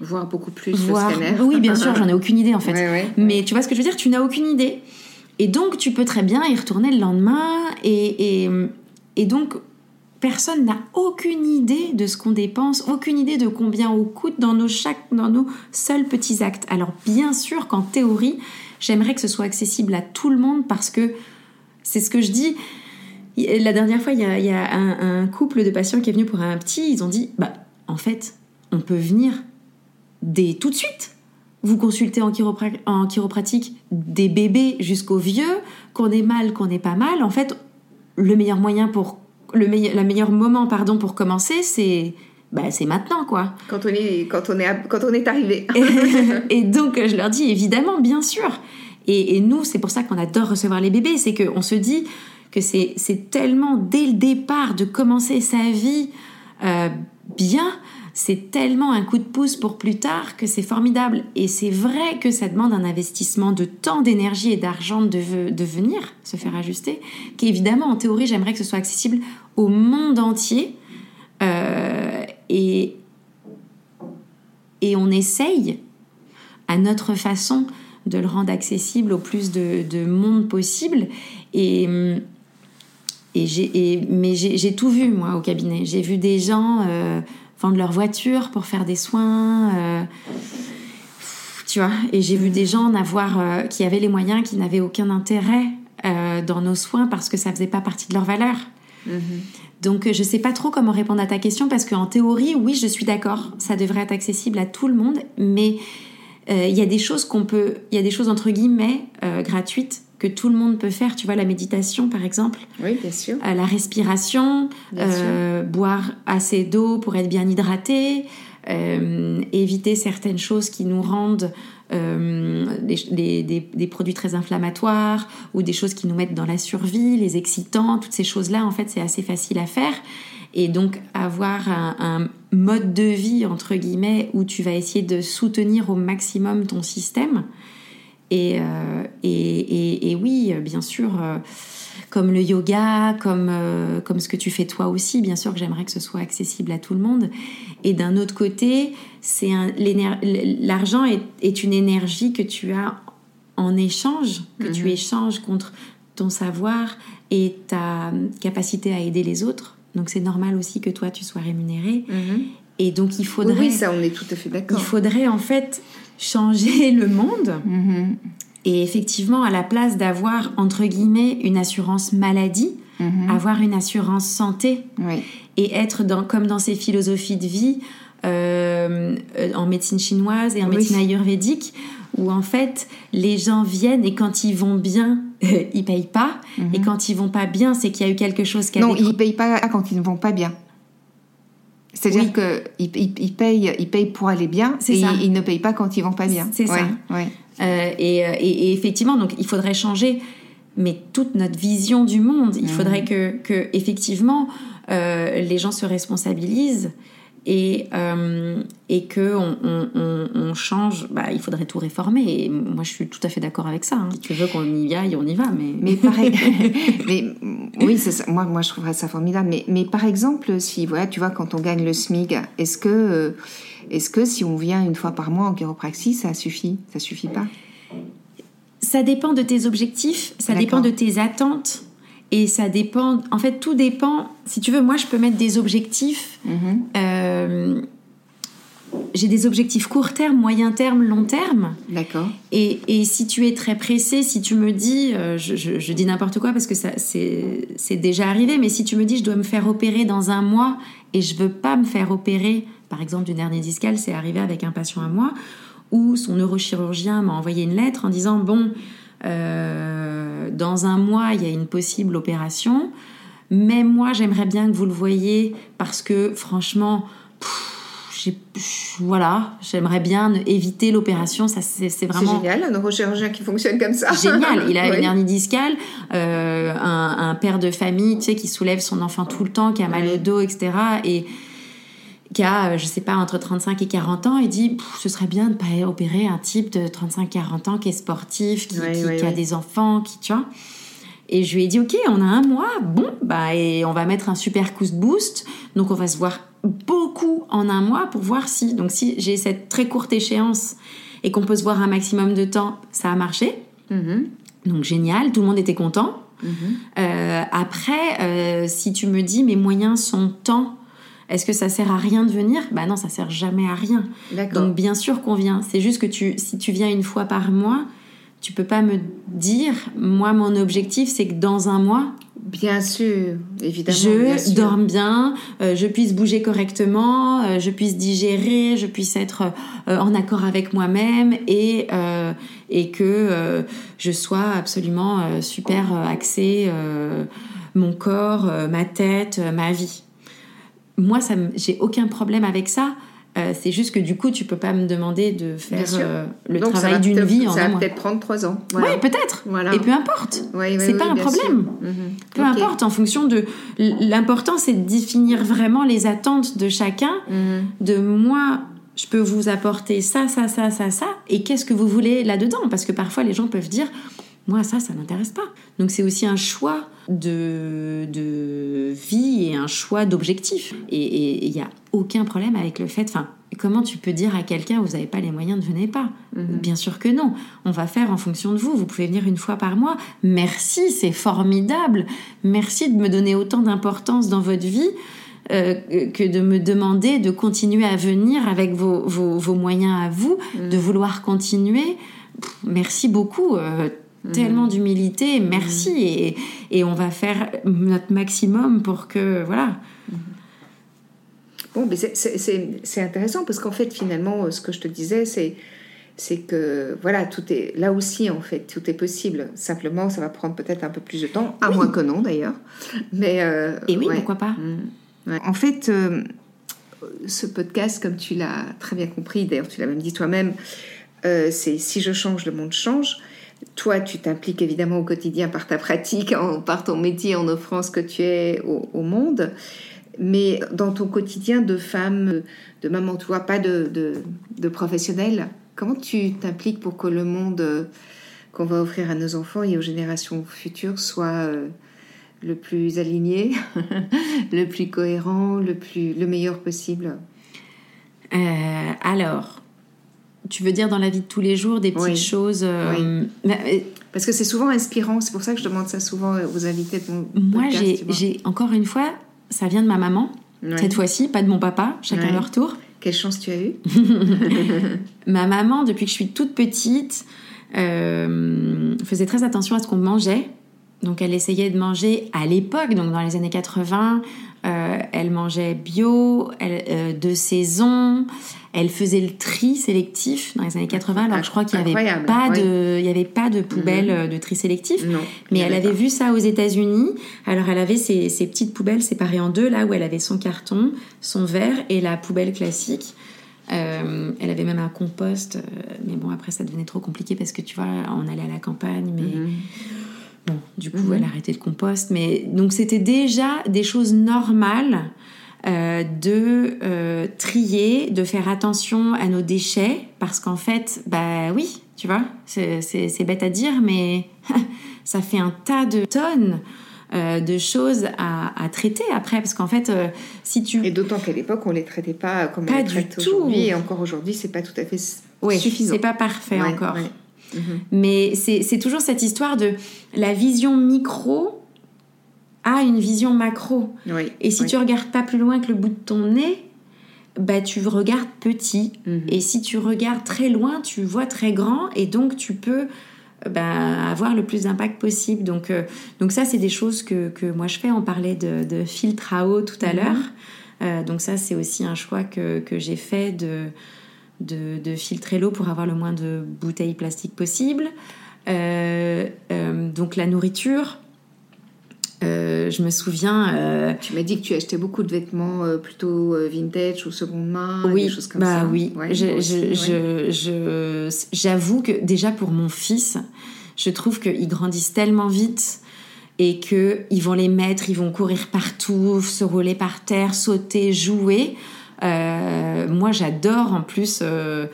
Voire beaucoup plus le scanner. Oui, bien sûr, j'en ai aucune idée en fait. Mais tu vois ce que je veux dire Tu n'as aucune idée. Et donc tu peux très bien y retourner le lendemain et, et, et donc personne n'a aucune idée de ce qu'on dépense, aucune idée de combien on coûte dans nos, chaque, dans nos seuls petits actes. Alors bien sûr qu'en théorie, j'aimerais que ce soit accessible à tout le monde parce que c'est ce que je dis. La dernière fois, il y a, un, couple de patients qui est venu pour un petit, ils ont dit, bah en fait, on peut venir dès tout de suite. Vous consultez en, en chiropratique des bébés jusqu'aux vieux, qu'on est mal, qu'on n'est pas mal. En fait, le meilleur moyen pour le meilleur, meilleur moment pardon, pour commencer, c'est bah, c'est maintenant quoi. Quand on est, quand on est, quand on est arrivé. [laughs] et, donc je leur dis évidemment, bien sûr. Et, nous, c'est pour ça qu'on adore recevoir les bébés, c'est qu'on se dit que c'est tellement dès le départ de commencer sa vie euh, bien c'est tellement un coup de pouce pour plus tard que c'est formidable. Et c'est vrai que ça demande un investissement de temps, d'énergie et d'argent de, venir se faire ajuster, qu'évidemment, en théorie, j'aimerais que ce soit accessible au monde entier. Euh, et, et on essaye, à notre façon, de le rendre accessible au plus de, monde possible. Et, et j'ai, mais j'ai, tout vu, moi, au cabinet. J'ai vu des gens... Euh, vendre leur voiture pour faire des soins. Euh, tu vois, et j'ai vu des gens avoir, euh, qui avaient les moyens, qui n'avaient aucun intérêt euh, dans nos soins parce que ça faisait pas partie de leur valeur. Mm-hmm. Donc je sais pas trop comment répondre à ta question parce qu'en théorie, oui, je suis d'accord, ça devrait être accessible à tout le monde, mais il y a des choses qu'on peut, il y a des choses entre guillemets gratuites que tout le monde peut faire. Tu vois, la méditation, par exemple. Oui, bien sûr. Euh, la respiration, euh, boire assez d'eau pour être bien hydraté, euh, éviter certaines choses qui nous rendent des, des, produits très inflammatoires ou des choses qui nous mettent dans la survie, les excitants, toutes ces choses-là, en fait, c'est assez facile à faire. Et donc, avoir un, un mode de vie, entre guillemets, où tu vas essayer de soutenir au maximum ton système euh, et, et, et, oui, bien sûr, euh, comme le yoga, comme, euh, comme ce que tu fais toi aussi, bien sûr que j'aimerais que ce soit accessible à tout le monde. Et d'un autre côté, c'est l'argent est, est, une énergie que tu as en échange, que tu mhm. échanges contre ton savoir et ta capacité à aider les autres. Donc c'est normal aussi que toi tu sois rémunéré. Mhm. Et donc il faudrait. Oui, ça, on est tout à fait d'accord. Il faudrait en fait changer [laughs] le monde. Mhm. Et effectivement, à la place d'avoir, entre guillemets, une assurance maladie, Mhm. avoir une assurance santé Oui. et être dans, comme dans ces philosophies de vie euh, euh, en médecine chinoise et en Oui. médecine ayurvédique, où en fait, les gens viennent et quand ils vont bien, [laughs] ils payent pas. Et quand ils vont pas bien, c'est qu'il y a eu quelque chose qui a. Non, décro- ils payent pas quand ils ne vont pas bien. C'est-à-dire Oui. que ils, ils- payent, ils payent pour aller bien et ça. ils, ils ne payent pas quand ils vont pas bien. C'est ça. Ouais. Euh, et, euh, et- et effectivement, donc il faudrait changer, mais toute notre vision du monde. Il faudrait que, que effectivement, euh, les gens se responsabilisent et, euh, et que on, on- on- on change. Bah, il faudrait tout réformer. Et moi, je suis tout à fait d'accord avec ça. hein. Si tu veux qu'on y aille, on y va. Mais, Mais pareil, [laughs] mais oui, ça. Moi, moi, je trouverais ça formidable. Mais, mais par exemple, si voilà, tu vois, quand on gagne le SMIC, est-ce que, euh, est-ce que si on vient une fois par mois en chiropraxie, ça suffit? Ça suffit pas? Ça dépend de tes objectifs, ça dépend de tes attentes. Et ça dépend, en fait, tout dépend. Si tu veux, moi, je peux mettre des objectifs Mhm. Euh, j'ai des objectifs court terme, moyen terme, long terme. D'accord. Et, et si tu es très pressé, si tu me dis, euh, je, je- je dis n'importe quoi parce que ça c'est c'est déjà arrivé, mais si tu me dis je dois me faire opérer dans un mois et je veux pas me faire opérer, par exemple d'une hernie discale, c'est arrivé avec un patient à moi où son neurochirurgien m'a envoyé une lettre en disant bon, euh, dans un mois il y a une possible opération, mais moi j'aimerais bien que vous le voyiez parce que franchement. pff, voilà, j'aimerais bien éviter l'opération. Ça, c'est vraiment génial, un neurochirurgien qui fonctionne comme ça. génial. Il a [laughs] Oui. une hernie discale, euh, un, un père de famille, tu sais, qui soulève son enfant tout le temps, qui a mal au dos, etc. Et qui a, euh, je sais pas, entre 35 et 40 ans, il dit ce serait bien de pas opérer un type de 35-40 ans qui est sportif, qui, a des enfants, qui, tu vois. Et je lui ai dit, ok, on a un mois, bon, bah, et on va mettre un super coup de boost. Donc, on va se voir beaucoup en un mois pour voir si, donc, si j'ai cette très courte échéance et qu'on peut se voir un maximum de temps, ça a marché. Mhm. Donc, génial, tout le monde était content. Mhm. Euh, après, euh, si tu me dis mes moyens sont temps, est-ce que ça sert à rien de venir? Bah non, ça sert jamais à rien. Donc bien sûr qu'on vient. C'est juste que tu, si tu viens une fois par mois, tu peux pas me dire, moi mon objectif c'est que dans un mois, Bien sûr, évidemment. bien je sûr. dorme bien, euh, je puisse bouger correctement, euh, je puisse digérer, je puisse être euh, en accord avec moi-même et, et que je sois absolument super axée, mon corps, ma tête, ma vie. Moi, ça, j'ai aucun problème avec ça. Euh, c'est juste que du coup, tu peux pas me demander de faire euh, le Donc, travail va d'une vie en Ça va peut-être prendre trois ans. Oui, peut-être. Voilà. Et peu importe. Oui, oui, c'est oui, pas un problème. Mhm. Peu importe, en fonction de. L'important, c'est de définir vraiment les attentes de chacun. Mhm. De moi, je peux vous apporter ça, ça, ça, ça, ça. Et qu'est-ce que vous voulez là-dedans? Parce que parfois, les gens peuvent dire Moi, ça, ça m'intéresse pas. Donc, c'est aussi un choix de, de vie et un choix d'objectif. Et il n'y a aucun problème avec le fait. Enfin, comment tu peux dire à quelqu'un Vous n'avez pas les moyens, ne venez pas? Mhm. Bien sûr que non. On va faire en fonction de vous. Vous pouvez venir une fois par mois. Merci, c'est formidable. Merci de me donner autant d'importance dans votre vie. euh, que de me demander de continuer à venir avec vos, vos, vos moyens à vous, de vouloir continuer. Pff, Merci beaucoup. euh, Tellement d'humilité, merci. Et, et on va faire notre maximum pour que. Voilà. Bon, mais c'est- intéressant parce qu'en fait, finalement, ce que je te disais, c'est c'est que voilà, tout est là aussi en fait, tout est possible. Simplement, ça va prendre peut-être un peu plus de temps, à moins que non d'ailleurs. Mais euh, Et oui, ouais. pourquoi pas Ouais. En fait, euh, ce podcast, comme tu l'as très bien compris, d'ailleurs tu l'as même dit toi-même, euh, c'est si je change, le monde change. Toi, tu t'impliques évidemment au quotidien par ta pratique, par ton métier, en offrant ce que tu es au, monde. Mais dans ton quotidien de femme, de maman, tu vois, pas de, de, professionnelle, comment tu t'impliques pour que le monde euh, qu'on va offrir à nos enfants et aux générations futures soit euh, le plus aligné, [laughs] le plus cohérent, le, plus, le meilleur possible? Euh, alors, tu veux dire dans la vie de tous les jours des petites Oui. choses euh, bah, euh, Parce que c'est souvent inspirant, c'est pour ça que je demande ça souvent aux invités de mon Moi, j'ai, encore une fois, ça vient de ma maman. Cette fois-ci, pas de mon papa, chacun leur tour. Quelle chance tu as eu [laughs] Ma maman, depuis que je suis toute petite, euh, faisait très attention à ce qu'on mangeait. Donc elle essayait de manger à l'époque, donc dans les années 80, euh, elle mangeait bio, elle, de saison, elle faisait le tri sélectif dans les années 80. Alors je crois qu'il n'y avait, pas de, il y avait pas de poubelle mhm. de tri sélectif, mais elle avait vu ça aux États-Unis. Alors elle avait ces, ces, petites poubelles séparées en deux, là où elle avait son carton, son verre et la poubelle classique. Euh, elle avait même un compost, mais bon après ça devenait trop compliqué parce que tu vois, on allait à la campagne, mais mhm. Bon, du coup, mhm. elle a arrêté le compost. Mais donc, c'était déjà des choses normales euh, de euh, trier, de faire attention à nos déchets, parce qu'en fait, bah oui, tu vois, c'est bête à dire, mais [laughs] ça fait un tas de tonnes. Euh, de choses à, traiter après parce qu'en fait si tu et d'autant qu'à l'époque on les traitait pas comme on les traite aujourd'hui et encore aujourd'hui c'est pas tout à fait oui, suffisant c'est pas parfait encore Mhm. Mais c'est toujours cette histoire de la vision micro a une vision macro. et si tu regardes pas plus loin que le bout de ton nez, bah, tu regardes petit. Mhm. Et si tu regardes très loin, tu vois très grand. Et donc, tu peux bah, avoir le plus d'impact possible. Donc, euh, donc ça, c'est des choses que, que, moi je fais. On parlait de, de filtre à eau tout à mhm. l'heure. Euh, donc ça, c'est aussi un choix que, que j'ai fait de de, filtrer l'eau pour avoir le moins de bouteilles plastiques possible. Euh, donc la nourriture, euh, je me souviens. tu m'as dit que tu achetais beaucoup de vêtements plutôt vintage ou seconde main, oui, des choses comme bah ça. Oui, j'avoue que déjà pour mon fils, je trouve qu'ils grandissent tellement vite et qu'ils vont les mettre, ils vont courir partout, se rouler par terre, sauter, jouer. Euh, moi, j'adore en plus euh,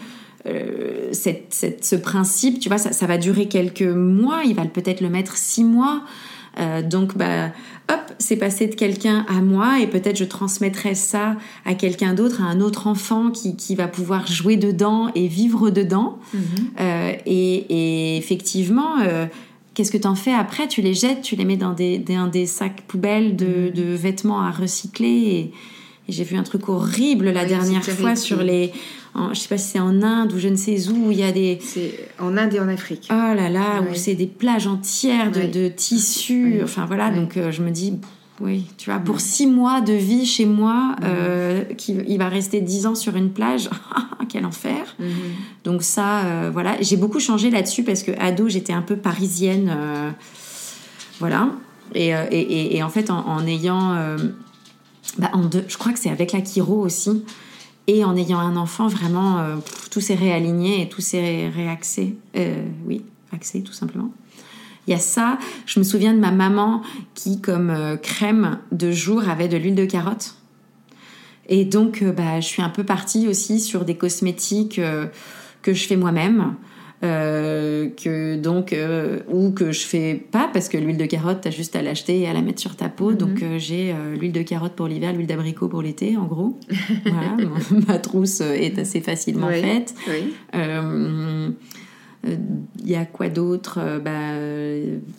euh, cette, ce principe. Tu vois, ça, va durer quelques mois. Il va peut-être le mettre six mois. Donc, bah, hop, c'est passé de quelqu'un à moi et peut-être je transmettrai ça à quelqu'un d'autre, à un autre enfant qui, qui, va pouvoir jouer dedans et vivre dedans. Mhm. et, effectivement, qu'est-ce que tu en fais après? Tu les jettes, tu les mets dans des, des, sacs poubelles de, mhm. de, vêtements à recycler et, j'ai vu un truc horrible la dernière fois sur les. En, je sais pas si c'est en Inde ou je ne sais où, où il y a des. C'est en Inde et en Afrique. Oh là là, où c'est des plages entières de, de tissus. Enfin voilà, donc euh, je me dis, oui, tu vois, pour six mois de vie chez moi, euh, qui, il va rester dix ans sur une plage. [laughs] Quel enfer. Mhm. Donc ça, euh, voilà. J'ai beaucoup changé là-dessus parce que ado, j'étais un peu parisienne. voilà. Et, et, et, en fait, en, en ayant bah, en deux, je crois que c'est avec la Kiro aussi. Et en ayant un enfant, vraiment, euh, tout s'est réaligné et tout s'est réaxé. Euh, oui, axé tout simplement. Il y a ça. Je me souviens de ma maman qui, comme euh, crème de jour, avait de l'huile de carotte. Et donc, bah, je suis un peu partie aussi sur des cosmétiques que je fais moi-même. Euh, que donc euh, ou que je fais pas parce que l'huile de carotte t'as juste à l'acheter et à la mettre sur ta peau. Donc mhm. euh, j'ai l'huile de carotte pour l'hiver l'huile d'abricot pour l'été en gros. [laughs] Voilà [laughs] ma trousse est assez facilement faite. Il y a quoi d'autre? Bah,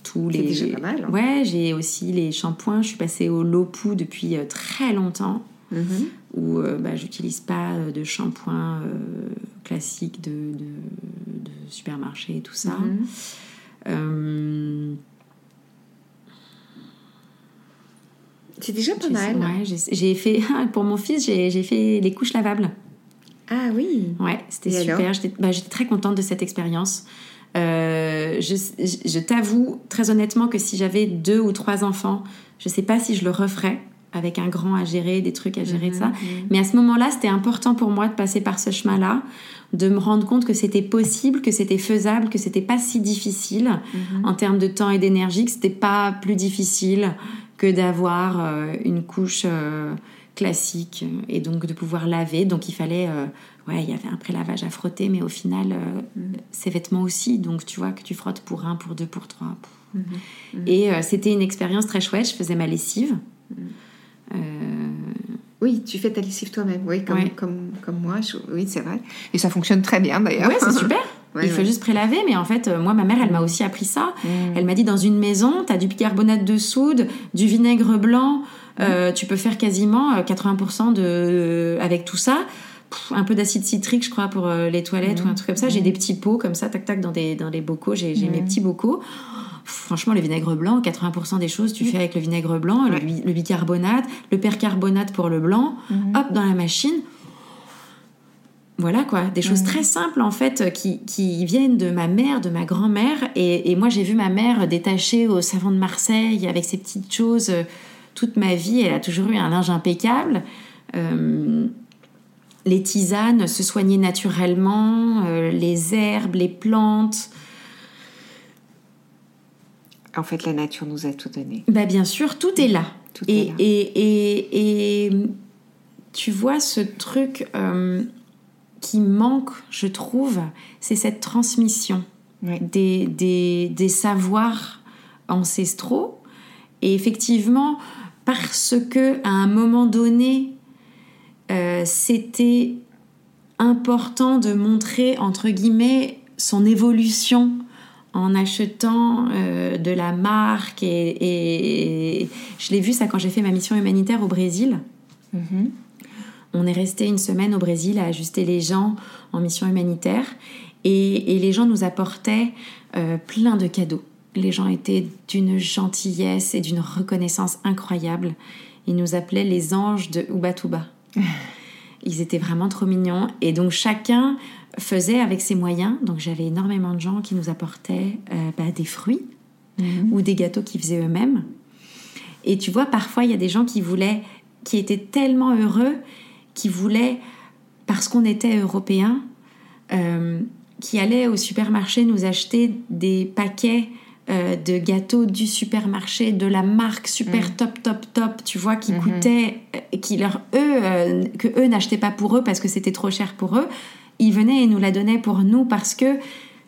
tous les déjà pas mal, hein. ouais j'ai aussi les shampoings. Je suis passée au Lopu depuis très longtemps Mhm. où euh, bah, j'utilise pas euh, de shampoing euh, classique de, de, supermarché et tout ça. Mhm. C'est déjà pas mal. Ouais, j'ai fait [laughs] pour mon fils, j'ai fait les couches lavables. Ah oui. Ouais, c'était super. Bah, j'étais très contente de cette expérience. je, je t'avoue très honnêtement que si j'avais deux ou trois enfants, je sais pas si je le referais avec un grand à gérer, des trucs à gérer, de ça. Mhm, mhm. Mais à ce moment-là, c'était important pour moi de passer par ce chemin-là, de me rendre compte que c'était possible, que c'était faisable, que c'était pas si difficile mhm. en termes de temps et d'énergie, que c'était pas plus difficile que d'avoir euh, une couche euh, classique et donc de pouvoir laver. Donc il fallait, euh, ouais, il y avait un prélavage à frotter, mais au final, ces vêtements aussi. Donc tu vois que tu frottes pour un, pour deux, pour trois. Et c'était une expérience très chouette. Je faisais ma lessive. Euh, oui, tu fais ta lessive toi-même, oui, comme, comme, comme moi. oui, c'est vrai. Et ça fonctionne très bien d'ailleurs. Oui, c'est super. [laughs] il faut juste prélaver, mais en fait, moi, ma mère, elle m'a aussi appris ça. Mm. Elle m'a dit dans une maison, tu as du bicarbonate de soude, du vinaigre blanc, euh, tu peux faire quasiment euh, 80% de avec tout ça. Pff, un peu d'acide citrique, je crois, pour euh, les toilettes ou un truc comme ça. J'ai des petits pots comme ça, tac tac, dans des dans des bocaux. J'ai mes petits bocaux. Franchement, le vinaigre blanc, 80% des choses, tu fais avec le vinaigre blanc, le, Ouais. bi- le bicarbonate, le percarbonate pour le blanc, hop, dans la machine. Voilà quoi, des choses très simples en fait qui, qui viennent de ma mère, de ma grand-mère. Et, et moi j'ai vu ma mère détachée au savon de Marseille avec ces petites choses euh, toute ma vie. Elle a toujours eu un linge impeccable. Euh, les tisanes, se soigner naturellement, euh, les herbes, les plantes. En fait, la nature nous a tout donné. Bah bien sûr, tout est là. Tout et, est là. Et, et, et tu vois ce truc euh, qui manque, je trouve, c'est cette transmission des, des, des savoirs ancestraux. Et effectivement, parce que à un moment donné, euh, c'était important de montrer, entre guillemets, son évolution en achetant euh, de la marque. Et, et je l'ai vu ça quand j'ai fait ma mission humanitaire au Brésil. Mhm. On est resté une semaine au Brésil à ajuster les gens en mission humanitaire et, et les gens nous apportaient euh, plein de cadeaux. Les gens étaient d'une gentillesse et d'une reconnaissance incroyable. Ils nous appelaient les anges de Ubatuba. [laughs] Ils étaient vraiment trop mignons et donc chacun faisait avec ses moyens. Donc j'avais énormément de gens qui nous apportaient euh, bah, des fruits ou des gâteaux qu'ils faisaient eux-mêmes. Et tu vois, parfois, il y a des gens qui voulaient, qui étaient tellement heureux, qui voulaient, parce qu'on était européens, euh, qui allaient au supermarché nous acheter des paquets euh, de gâteaux du supermarché, de la marque super top, top, top, tu vois, qui coûtaient, euh, qui leur, eux, euh, que eux n'achetaient pas pour eux parce que c'était trop cher pour eux. Ils venaient et nous la donnaient pour nous parce que,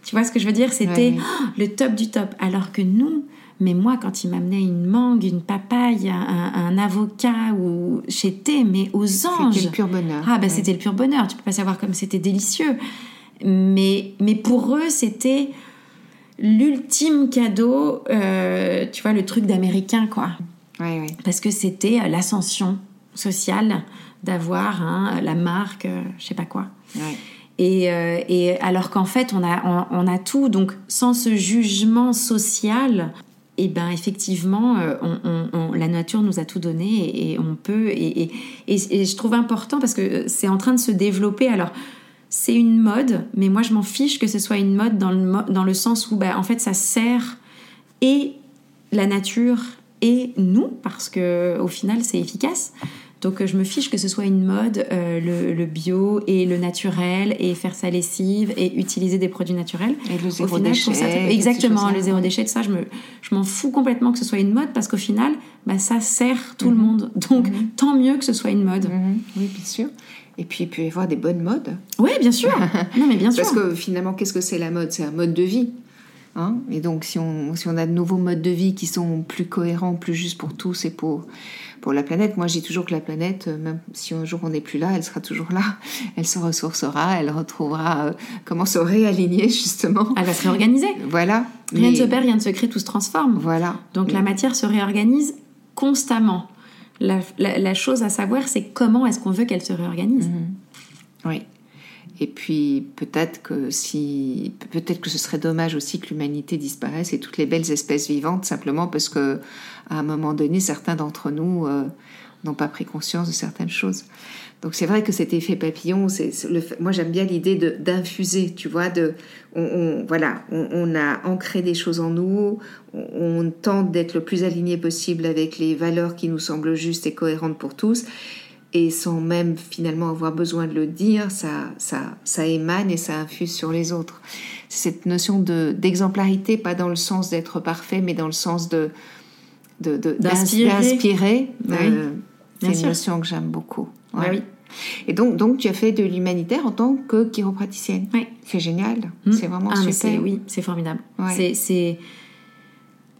tu vois ce que je veux dire, c'était Ouais. oh, le top du top. Alors que nous, mais moi, quand il m'amenait une mangue, une papaye, un, un avocat, ou j'étais, mais aux anges. C'était le pur bonheur. Ah, bah Ouais. c'était le pur bonheur. Tu peux pas savoir comme c'était délicieux. Mais, mais pour eux, c'était l'ultime cadeau, euh, tu vois, le truc d'américain, quoi. Ouais, ouais. Parce que c'était euh, l'ascension sociale d'avoir hein, la marque, euh, je sais pas quoi. Ouais. Euh, et alors qu'en fait, on a, on, a tout. Donc, sans ce jugement social, et ben effectivement, euh, la nature nous a tout donné et, et on peut. Et, et, je trouve important parce que c'est en train de se développer. Alors, c'est une mode, mais moi, je m'en fiche que ce soit une mode dans le, dans le sens où, ben, en fait, ça sert et la nature et nous, parce que au final, c'est efficace. Donc, euh, je me fiche que ce soit une mode, euh, le, le bio et le naturel, et faire sa lessive et utiliser des produits naturels. Et le Au zéro final, trouve ça- déchet. ces exactement, le zéro déchet, ça, je me, je m'en fous complètement que ce soit une mode parce qu'au final, bah, ça sert tout le monde. Donc, tant mieux que ce soit une mode. Mhm. Oui, bien sûr. Et puis, il peut y avoir des bonnes modes. Oui, bien sûr. [laughs] non, mais bien sûr. Parce que finalement, qu'est-ce que c'est la mode? C'est un mode de vie. Hein et donc, si on, si on a de nouveaux modes de vie qui sont plus cohérents, plus justes pour tous et pour, pour la planète, moi, je dis toujours que la planète, euh, même si un jour on n'est plus là, elle sera toujours là. [laughs] Elle se ressourcera, elle retrouvera euh, comment se réaligner, justement. Elle va se réorganiser. Voilà. Rien ne se perd, rien ne se crée, tout se transforme. Voilà. Donc la matière se réorganise constamment. La, la- la chose à savoir, c'est comment est-ce qu'on veut qu'elle se réorganise. Oui. Et puis peut-être que si peut-être que ce serait dommage aussi que l'humanité disparaisse et toutes les belles espèces vivantes simplement parce que à un moment donné certains d'entre nous euh, n'ont pas pris conscience de certaines choses. Donc c'est vrai que cet effet papillon, c'est le moi j'aime bien l'idée de d'infuser, tu vois, de on, voilà, on, a ancré des choses en nous, on tente d'être le plus aligné possible avec les valeurs qui nous semblent justes et cohérentes pour tous et sans même finalement avoir besoin de le dire, ça, ça, ça émane et ça infuse sur les autres. C'est cette notion de d'exemplarité, pas dans le sens d'être parfait, mais dans le sens de de- de- D'inspirer. d'inspirer. Oui, Euh, c'est une sûr. notion que j'aime beaucoup. Ouais. oui. Et donc, donc, tu as fait de l'humanitaire en tant que chiropraticienne. Oui. C'est génial. Mm. C'est vraiment Ah, super. c'est- oui, c'est formidable. Ouais. C'est, c'est,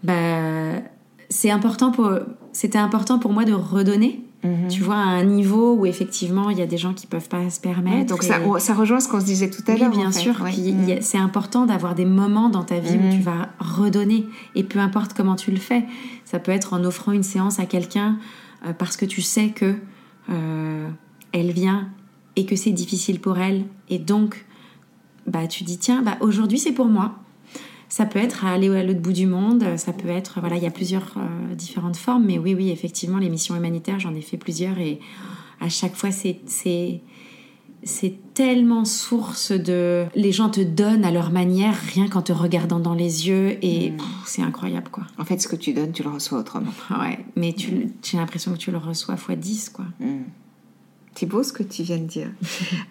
bah, c'est important pour, c'était important pour moi de redonner Tu vois, à un niveau où effectivement, il y a des gens qui peuvent pas se permettre. donc ça, ça, rejoint ce qu'on se disait tout à l'heure. Oui, bien sûr. Mhm. C'est important d'avoir des moments dans ta vie où tu vas redonner. Et peu importe comment tu le fais. Ça peut être en offrant une séance à quelqu'un euh, parce que tu sais que euh, elle vient et que c'est difficile pour elle. Et donc, bah, tu dis, tiens, bah, aujourd'hui c'est pour moi. Ça peut être à aller à l'autre bout du monde, ça peut être, voilà, il y a plusieurs euh, différentes formes, mais oui, oui, effectivement, les missions humanitaires, j'en ai fait plusieurs et à chaque fois, c'est, c'est, tellement source de. Les gens te donnent à leur manière, rien qu'en te regardant dans les yeux, et mm. c'est incroyable, quoi. En fait, ce que tu donnes, tu le reçois autrement. Ouais, mais tu, j'ai l'impression que tu le reçois fois 10, quoi. Mm. C'est beau ce que tu viens de dire.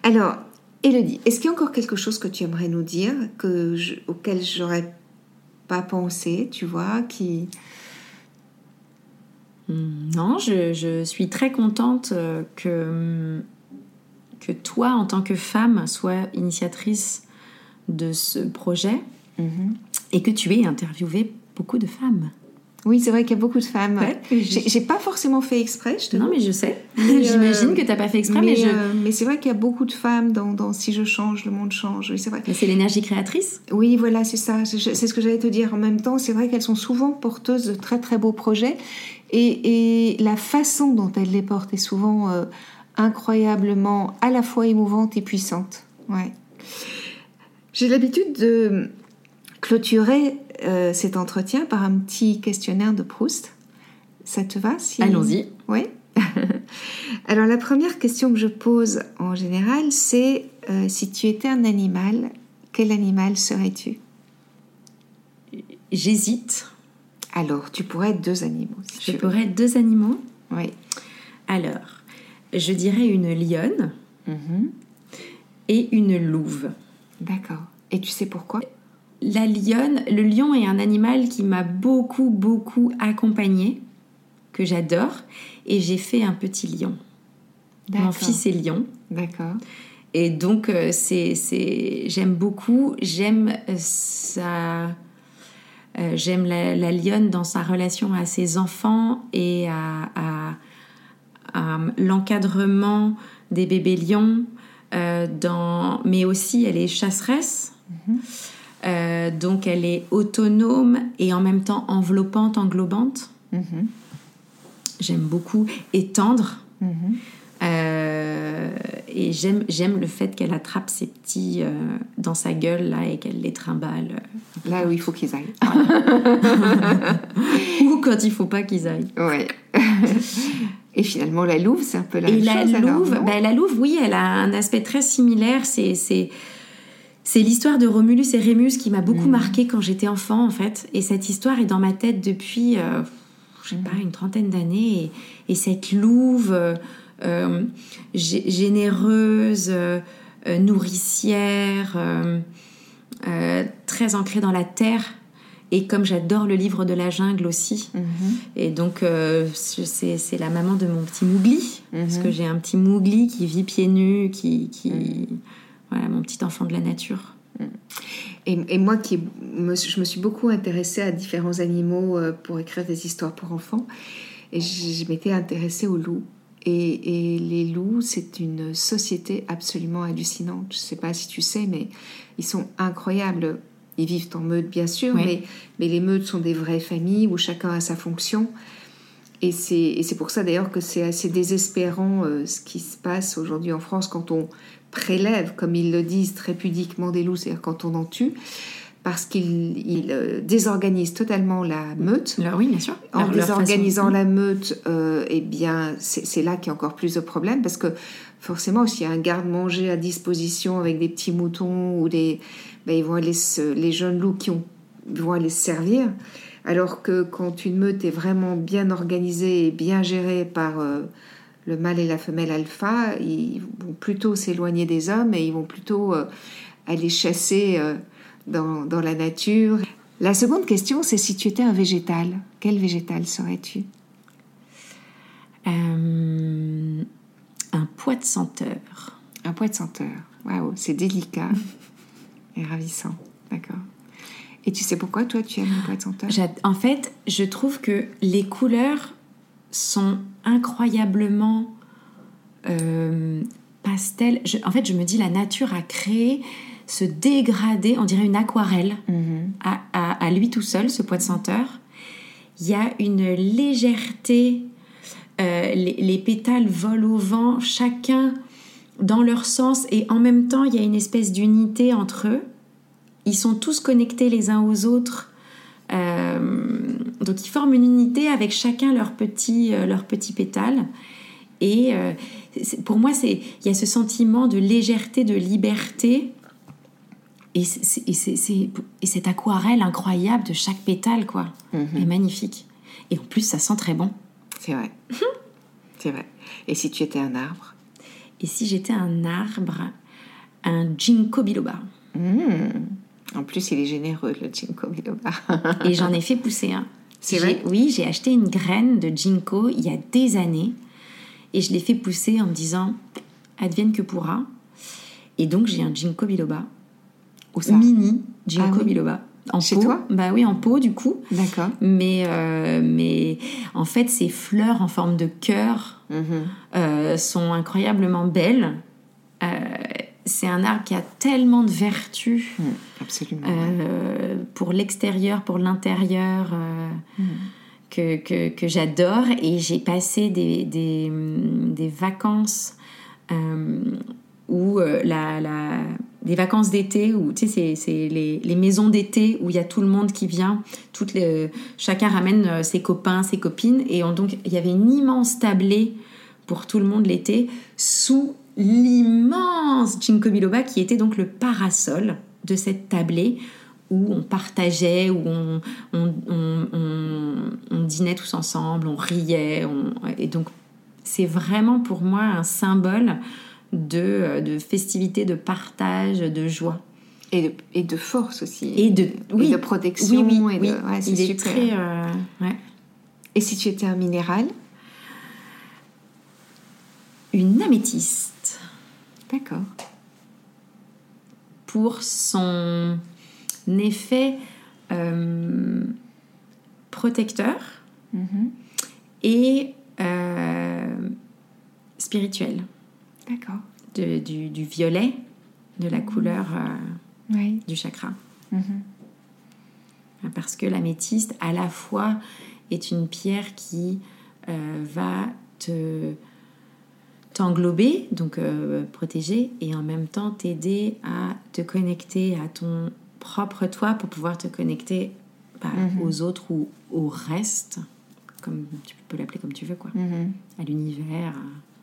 Alors, Elodie, est-ce qu'il y a encore quelque chose que tu aimerais nous dire que je, auquel j'aurais pas pensé, tu vois, qui... Hmm, non, je, suis très contente euh, que, que toi, en tant que femme, sois initiatrice de ce projet mm-hmm. et que tu aies interviewé beaucoup de femmes. Oui, c'est vrai qu'il y a beaucoup de femmes. j'ai pas forcément fait exprès, je te Non, mais je sais. [laughs] J'imagine euh, que tu n'as pas fait exprès, mais, euh, mais, c'est vrai qu'il y a beaucoup de femmes dans, Si je change, le monde change. C'est vrai. C'est l'énergie créatrice Oui, voilà, c'est ça. C'est ce que j'allais te dire. En même temps, c'est vrai qu'elles sont souvent porteuses de très très beaux projets. Et, la façon dont elles les portent est souvent euh, incroyablement à la fois émouvante et puissante. Ouais. J'ai l'habitude de clôturer euh, cet entretien par un petit questionnaire de Proust. Ça te va si... Allons-y. Oui. [laughs] Alors la première question que je pose en général, c'est euh, si tu étais un animal, quel animal serais-tu? J'hésite. Alors, tu pourrais être deux animaux. je pourrais être deux animaux? Oui. Alors, je dirais une lionne mm-hmm. et une louve. D'accord. Et tu sais pourquoi? La lionne, le lion est un animal qui m'a beaucoup, beaucoup accompagnée, que j'adore, et j'ai fait un petit lion. Mon fils est lion. D'accord. Et donc, euh, c'est, j'aime beaucoup, j'aime ça. Euh, j'aime la, lionne dans sa relation à ses enfants et à, l'encadrement des bébés lions, euh, dans, mais aussi elle est chasseresse. Mm-hmm. Euh, donc elle est autonome et en même temps enveloppante, englobante. Mhm. J'aime beaucoup. Et tendre. Mhm. Euh, et j'aime, j'aime le fait qu'elle attrape ses petits euh, dans sa gueule là et qu'elle les trimballe. Là où il faut qu'ils aillent. [laughs] Ou quand il faut pas qu'ils aillent. Ouais. [laughs] Et finalement, la louve, c'est un peu la et la Louve, ben, la louve, oui, elle a un aspect très similaire. C'est, c'est, l'histoire de Romulus et Rémus qui m'a beaucoup mm. marqué quand j'étais enfant, en fait. Et cette histoire est dans ma tête depuis, euh, je sais pas, une trentaine d'années. Et, cette louve euh, euh, généreuse, nourricière, très ancrée dans la terre. Et comme j'adore le livre de la jungle aussi, mm-hmm. et donc c'est la maman de mon petit Mougli, parce mm-hmm. que j'ai un petit Mougli qui vit pieds nus, qui, qui. Voilà, mon petit enfant de la nature. Et, moi, qui je me suis beaucoup intéressée à différents animaux euh, pour écrire des histoires pour enfants. Et je, m'étais intéressée aux loups. Et, les loups, c'est une société absolument hallucinante. Je ne sais pas si tu sais, mais ils sont incroyables. Ils vivent en meute, bien sûr, mais, mais les meutes sont des vraies familles où chacun a sa fonction. Et c'est pour ça d'ailleurs que c'est assez désespérant euh, ce qui se passe aujourd'hui en France quand on prélève, comme ils le disent très pudiquement, des loups, c'est-à-dire quand on en tue, parce qu'ils euh, désorganisent totalement la meute. oui, bien sûr. En désorganisant la meute, euh, eh bien, c'est là qu'il y a encore plus de problèmes, parce que forcément, s'il y a un garde-manger à disposition avec des petits moutons ou des, ben, ils vont aller les jeunes loups qui ont, vont aller se servir. Alors que quand une meute est vraiment bien organisée et bien gérée par euh, le mâle et la femelle alpha, ils vont plutôt s'éloigner des hommes et ils vont plutôt euh, aller chasser euh, dans, dans, la nature. La seconde question, c'est si tu étais un végétal, quel végétal serais-tu? Un poids de senteur. Un poids de senteur. Waouh, c'est délicat [laughs] et ravissant. D'accord. Et tu sais pourquoi toi tu aimes le poids de senteur? En fait, je trouve que les couleurs sont incroyablement euh, pastel. en fait, je me dis, la nature a créé ce dégradé, on dirait une aquarelle, mhm. à, lui tout seul, ce poids de senteur. Il y a une légèreté, euh, les, pétales volent au vent, chacun dans leur sens, et en même temps, il y a une espèce d'unité entre eux. Ils sont tous connectés les uns aux autres. Euh, donc ils forment une unité avec chacun leur petit, euh, leur petit pétale. Et pour moi, il y a ce sentiment de légèreté, de liberté et, cette aquarelle incroyable de chaque pétale, quoi, mhm. est magnifique. Et en plus, ça sent très bon. C'est vrai. [laughs] c'est vrai. Et si tu étais un arbre? Et si j'étais un arbre, un ginkgo biloba. Hmm. En plus, il est généreux, le ginkgo biloba. [laughs] et j'en ai fait pousser un. C'est vrai Oui, j'ai acheté une graine de ginkgo il y a des années. Et je l'ai fait pousser en me disant, advienne que pourra. Et donc, j'ai un ginkgo biloba mini ginkgo ah biloba. En Chez toi Bah oui, en pot du coup. D'accord. Mais, euh, mais en fait, ces fleurs en forme de cœur mhm. euh, sont incroyablement belles. Euh, c'est un arbre qui a tellement de vertus. Mm, absolument. pour l'extérieur, pour l'intérieur. Mm. Que, que, que j'adore et j'ai passé des, des, des vacances où la, la, des vacances d'été où tu sais c'est les, les, maisons d'été où il y a tout le monde qui vient toutes les, chacun ramène euh, ses copains ses copines et donc il y avait une immense tablée pour tout le monde l'été sous l'immense ginkgo biloba qui était donc le parasol de cette tablée où on partageait, où on, on, on, dînait tous ensemble, on riait. et donc, c'est vraiment pour moi un symbole de, de festivité, de partage, de joie. Et de, et de force aussi. Et de, oui. de protection. Oui, oui, et ouais, c'est super. Très, euh, ouais. Et si tu étais un minéral? Une améthyste. D'accord. Pour son effet euh, protecteur mm-hmm. et spirituel. D'accord. Du, du, violet, de la couleur euh, du chakra. Mm-hmm. Parce que l'améthyste, à la fois, est une pierre qui euh, va te t'englober, donc euh, protéger, et en même temps t'aider à te connecter à ton propre toi pour pouvoir te connecter bah, mm-hmm. aux autres ou au reste, comme tu peux l'appeler comme tu veux, quoi, mm-hmm. à l'univers,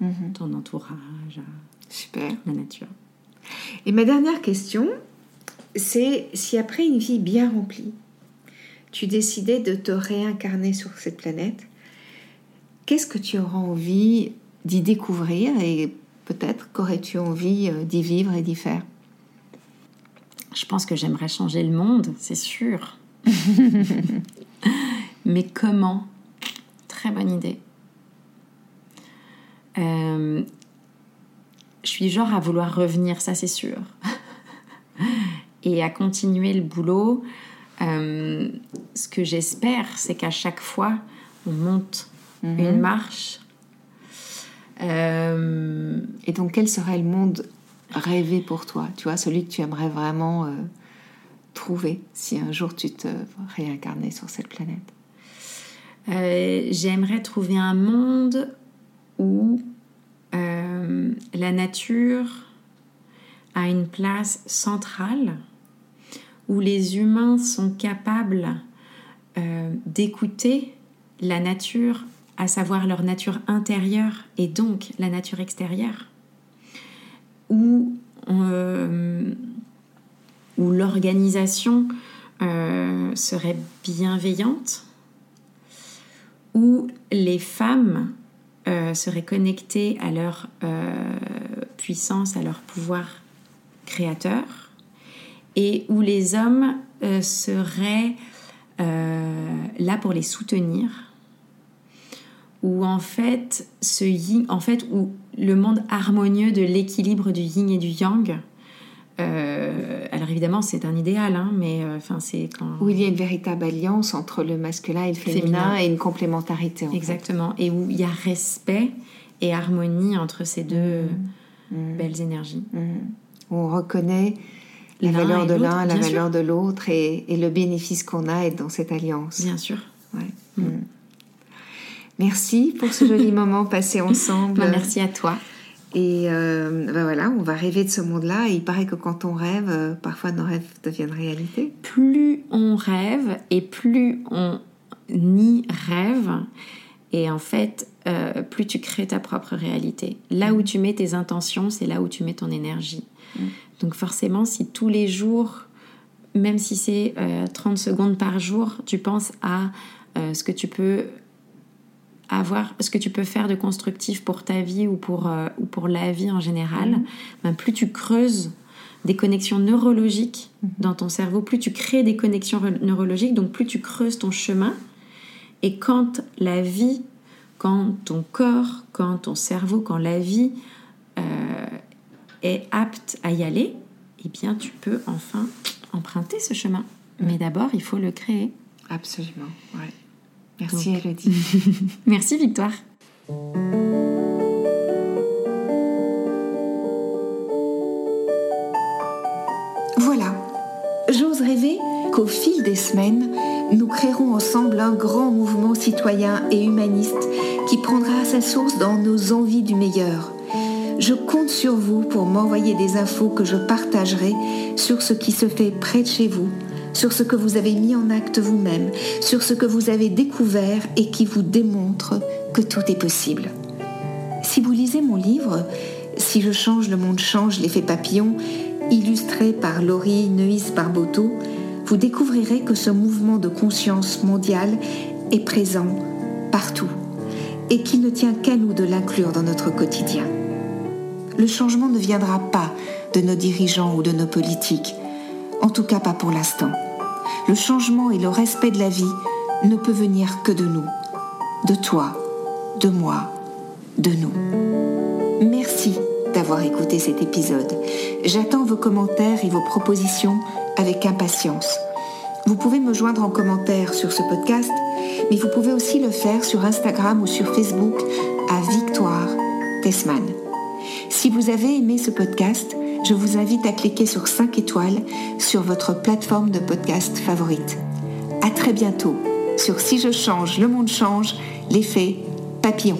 Mhm. ton entourage, Super. la nature. Et ma dernière question, c'est si après une vie bien remplie, tu décidais de te réincarner sur cette planète, qu'est-ce que tu auras envie d'y découvrir et peut-être qu'aurais-tu envie euh, d'y vivre et d'y faire? Je pense que j'aimerais changer le monde, c'est sûr. [laughs] Mais comment? Très bonne idée. Euh, je suis genre à vouloir revenir, ça c'est sûr. [laughs] et à continuer le boulot. Euh, ce que j'espère, c'est qu'à chaque fois, on monte mhm. une marche. Euh, et donc, quel serait le monde rêvé pour toi? Tu vois, celui que tu aimerais vraiment trouver si un jour tu te réincarnais sur cette planète? J'aimerais trouver un monde où euh, la nature a une place centrale, où les humains sont capables euh, d'écouter la nature, à savoir leur nature intérieure et donc la nature extérieure, où, euh, l'organisation serait bienveillante, où les femmes euh, seraient connectés à leur euh, puissance, à leur pouvoir créateur, et où les hommes euh, seraient là pour les soutenir, où en fait, ce en fait, où le monde harmonieux de l'équilibre du yin et du yang euh, alors évidemment, c'est un idéal, hein, mais euh, enfin c'est quand où il y a une véritable alliance entre le masculin et le féminin, et une complémentarité. Exactement, et où il y a respect et harmonie entre ces deux mmh. Mmh. belles énergies. Mmh. On reconnaît la valeur de l'un, la valeur de l'autre et, le bénéfice qu'on a dans cette alliance. Bien sûr. Merci pour ce joli [laughs] moment passé ensemble. Bah, merci à toi. Et euh, ben voilà, on va rêver de ce monde-là. Et il paraît que quand on rêve, euh, parfois nos rêves deviennent réalité. Plus on rêve et plus on y rêve, et en fait, euh, plus tu crées ta propre réalité. Là où tu mets tes intentions, c'est là où tu mets ton énergie. Mm. Donc forcément, si tous les jours, même si c'est 30 secondes par jour, tu penses à ce que tu peux avoir ce que tu peux faire de constructif pour ta vie ou pour, euh, ou pour la vie en général, mhm. ben, plus tu creuses des connexions neurologiques mhm. dans ton cerveau, plus tu crées des connexions neurologiques, donc plus tu creuses ton chemin. Et quand la vie, quand ton corps, quand ton cerveau, quand la vie euh, est apte à y aller, eh bien tu peux enfin emprunter ce chemin. Mais d'abord, il faut le créer. Absolument, ouais. Merci Elodie. [laughs] Merci Victoire. Voilà, j'ose rêver qu'au fil des semaines, nous créerons ensemble un grand mouvement citoyen et humaniste qui prendra sa source dans nos envies du meilleur. Je compte sur vous pour m'envoyer des infos que je partagerai sur ce qui se fait près de chez vous sur ce que vous avez mis en acte vous-même, sur ce que vous avez découvert et qui vous démontre que tout est possible. Si vous lisez mon livre, Si je change, le monde change, l'effet papillon, illustré par Laurie Neuis Barboteau, vous découvrirez que ce mouvement de conscience mondiale est présent partout et qu'il ne tient qu'à nous de l'inclure dans notre quotidien. Le changement ne viendra pas de nos dirigeants ou de nos politiques, en tout cas pas pour l'instant le changement et le respect de la vie ne peut venir que de nous, de toi, de moi, de nous. Merci d'avoir écouté cet épisode. J'attends vos commentaires et vos propositions avec impatience. Vous pouvez me joindre en commentaire sur ce podcast, mais vous pouvez aussi le faire sur Instagram ou sur Facebook à Victoire Tessman. Si vous avez aimé ce podcast, je vous invite à cliquer sur 5 étoiles sur votre plateforme de podcast favorite. À très bientôt sur Si je change, le monde change, l'effet papillon.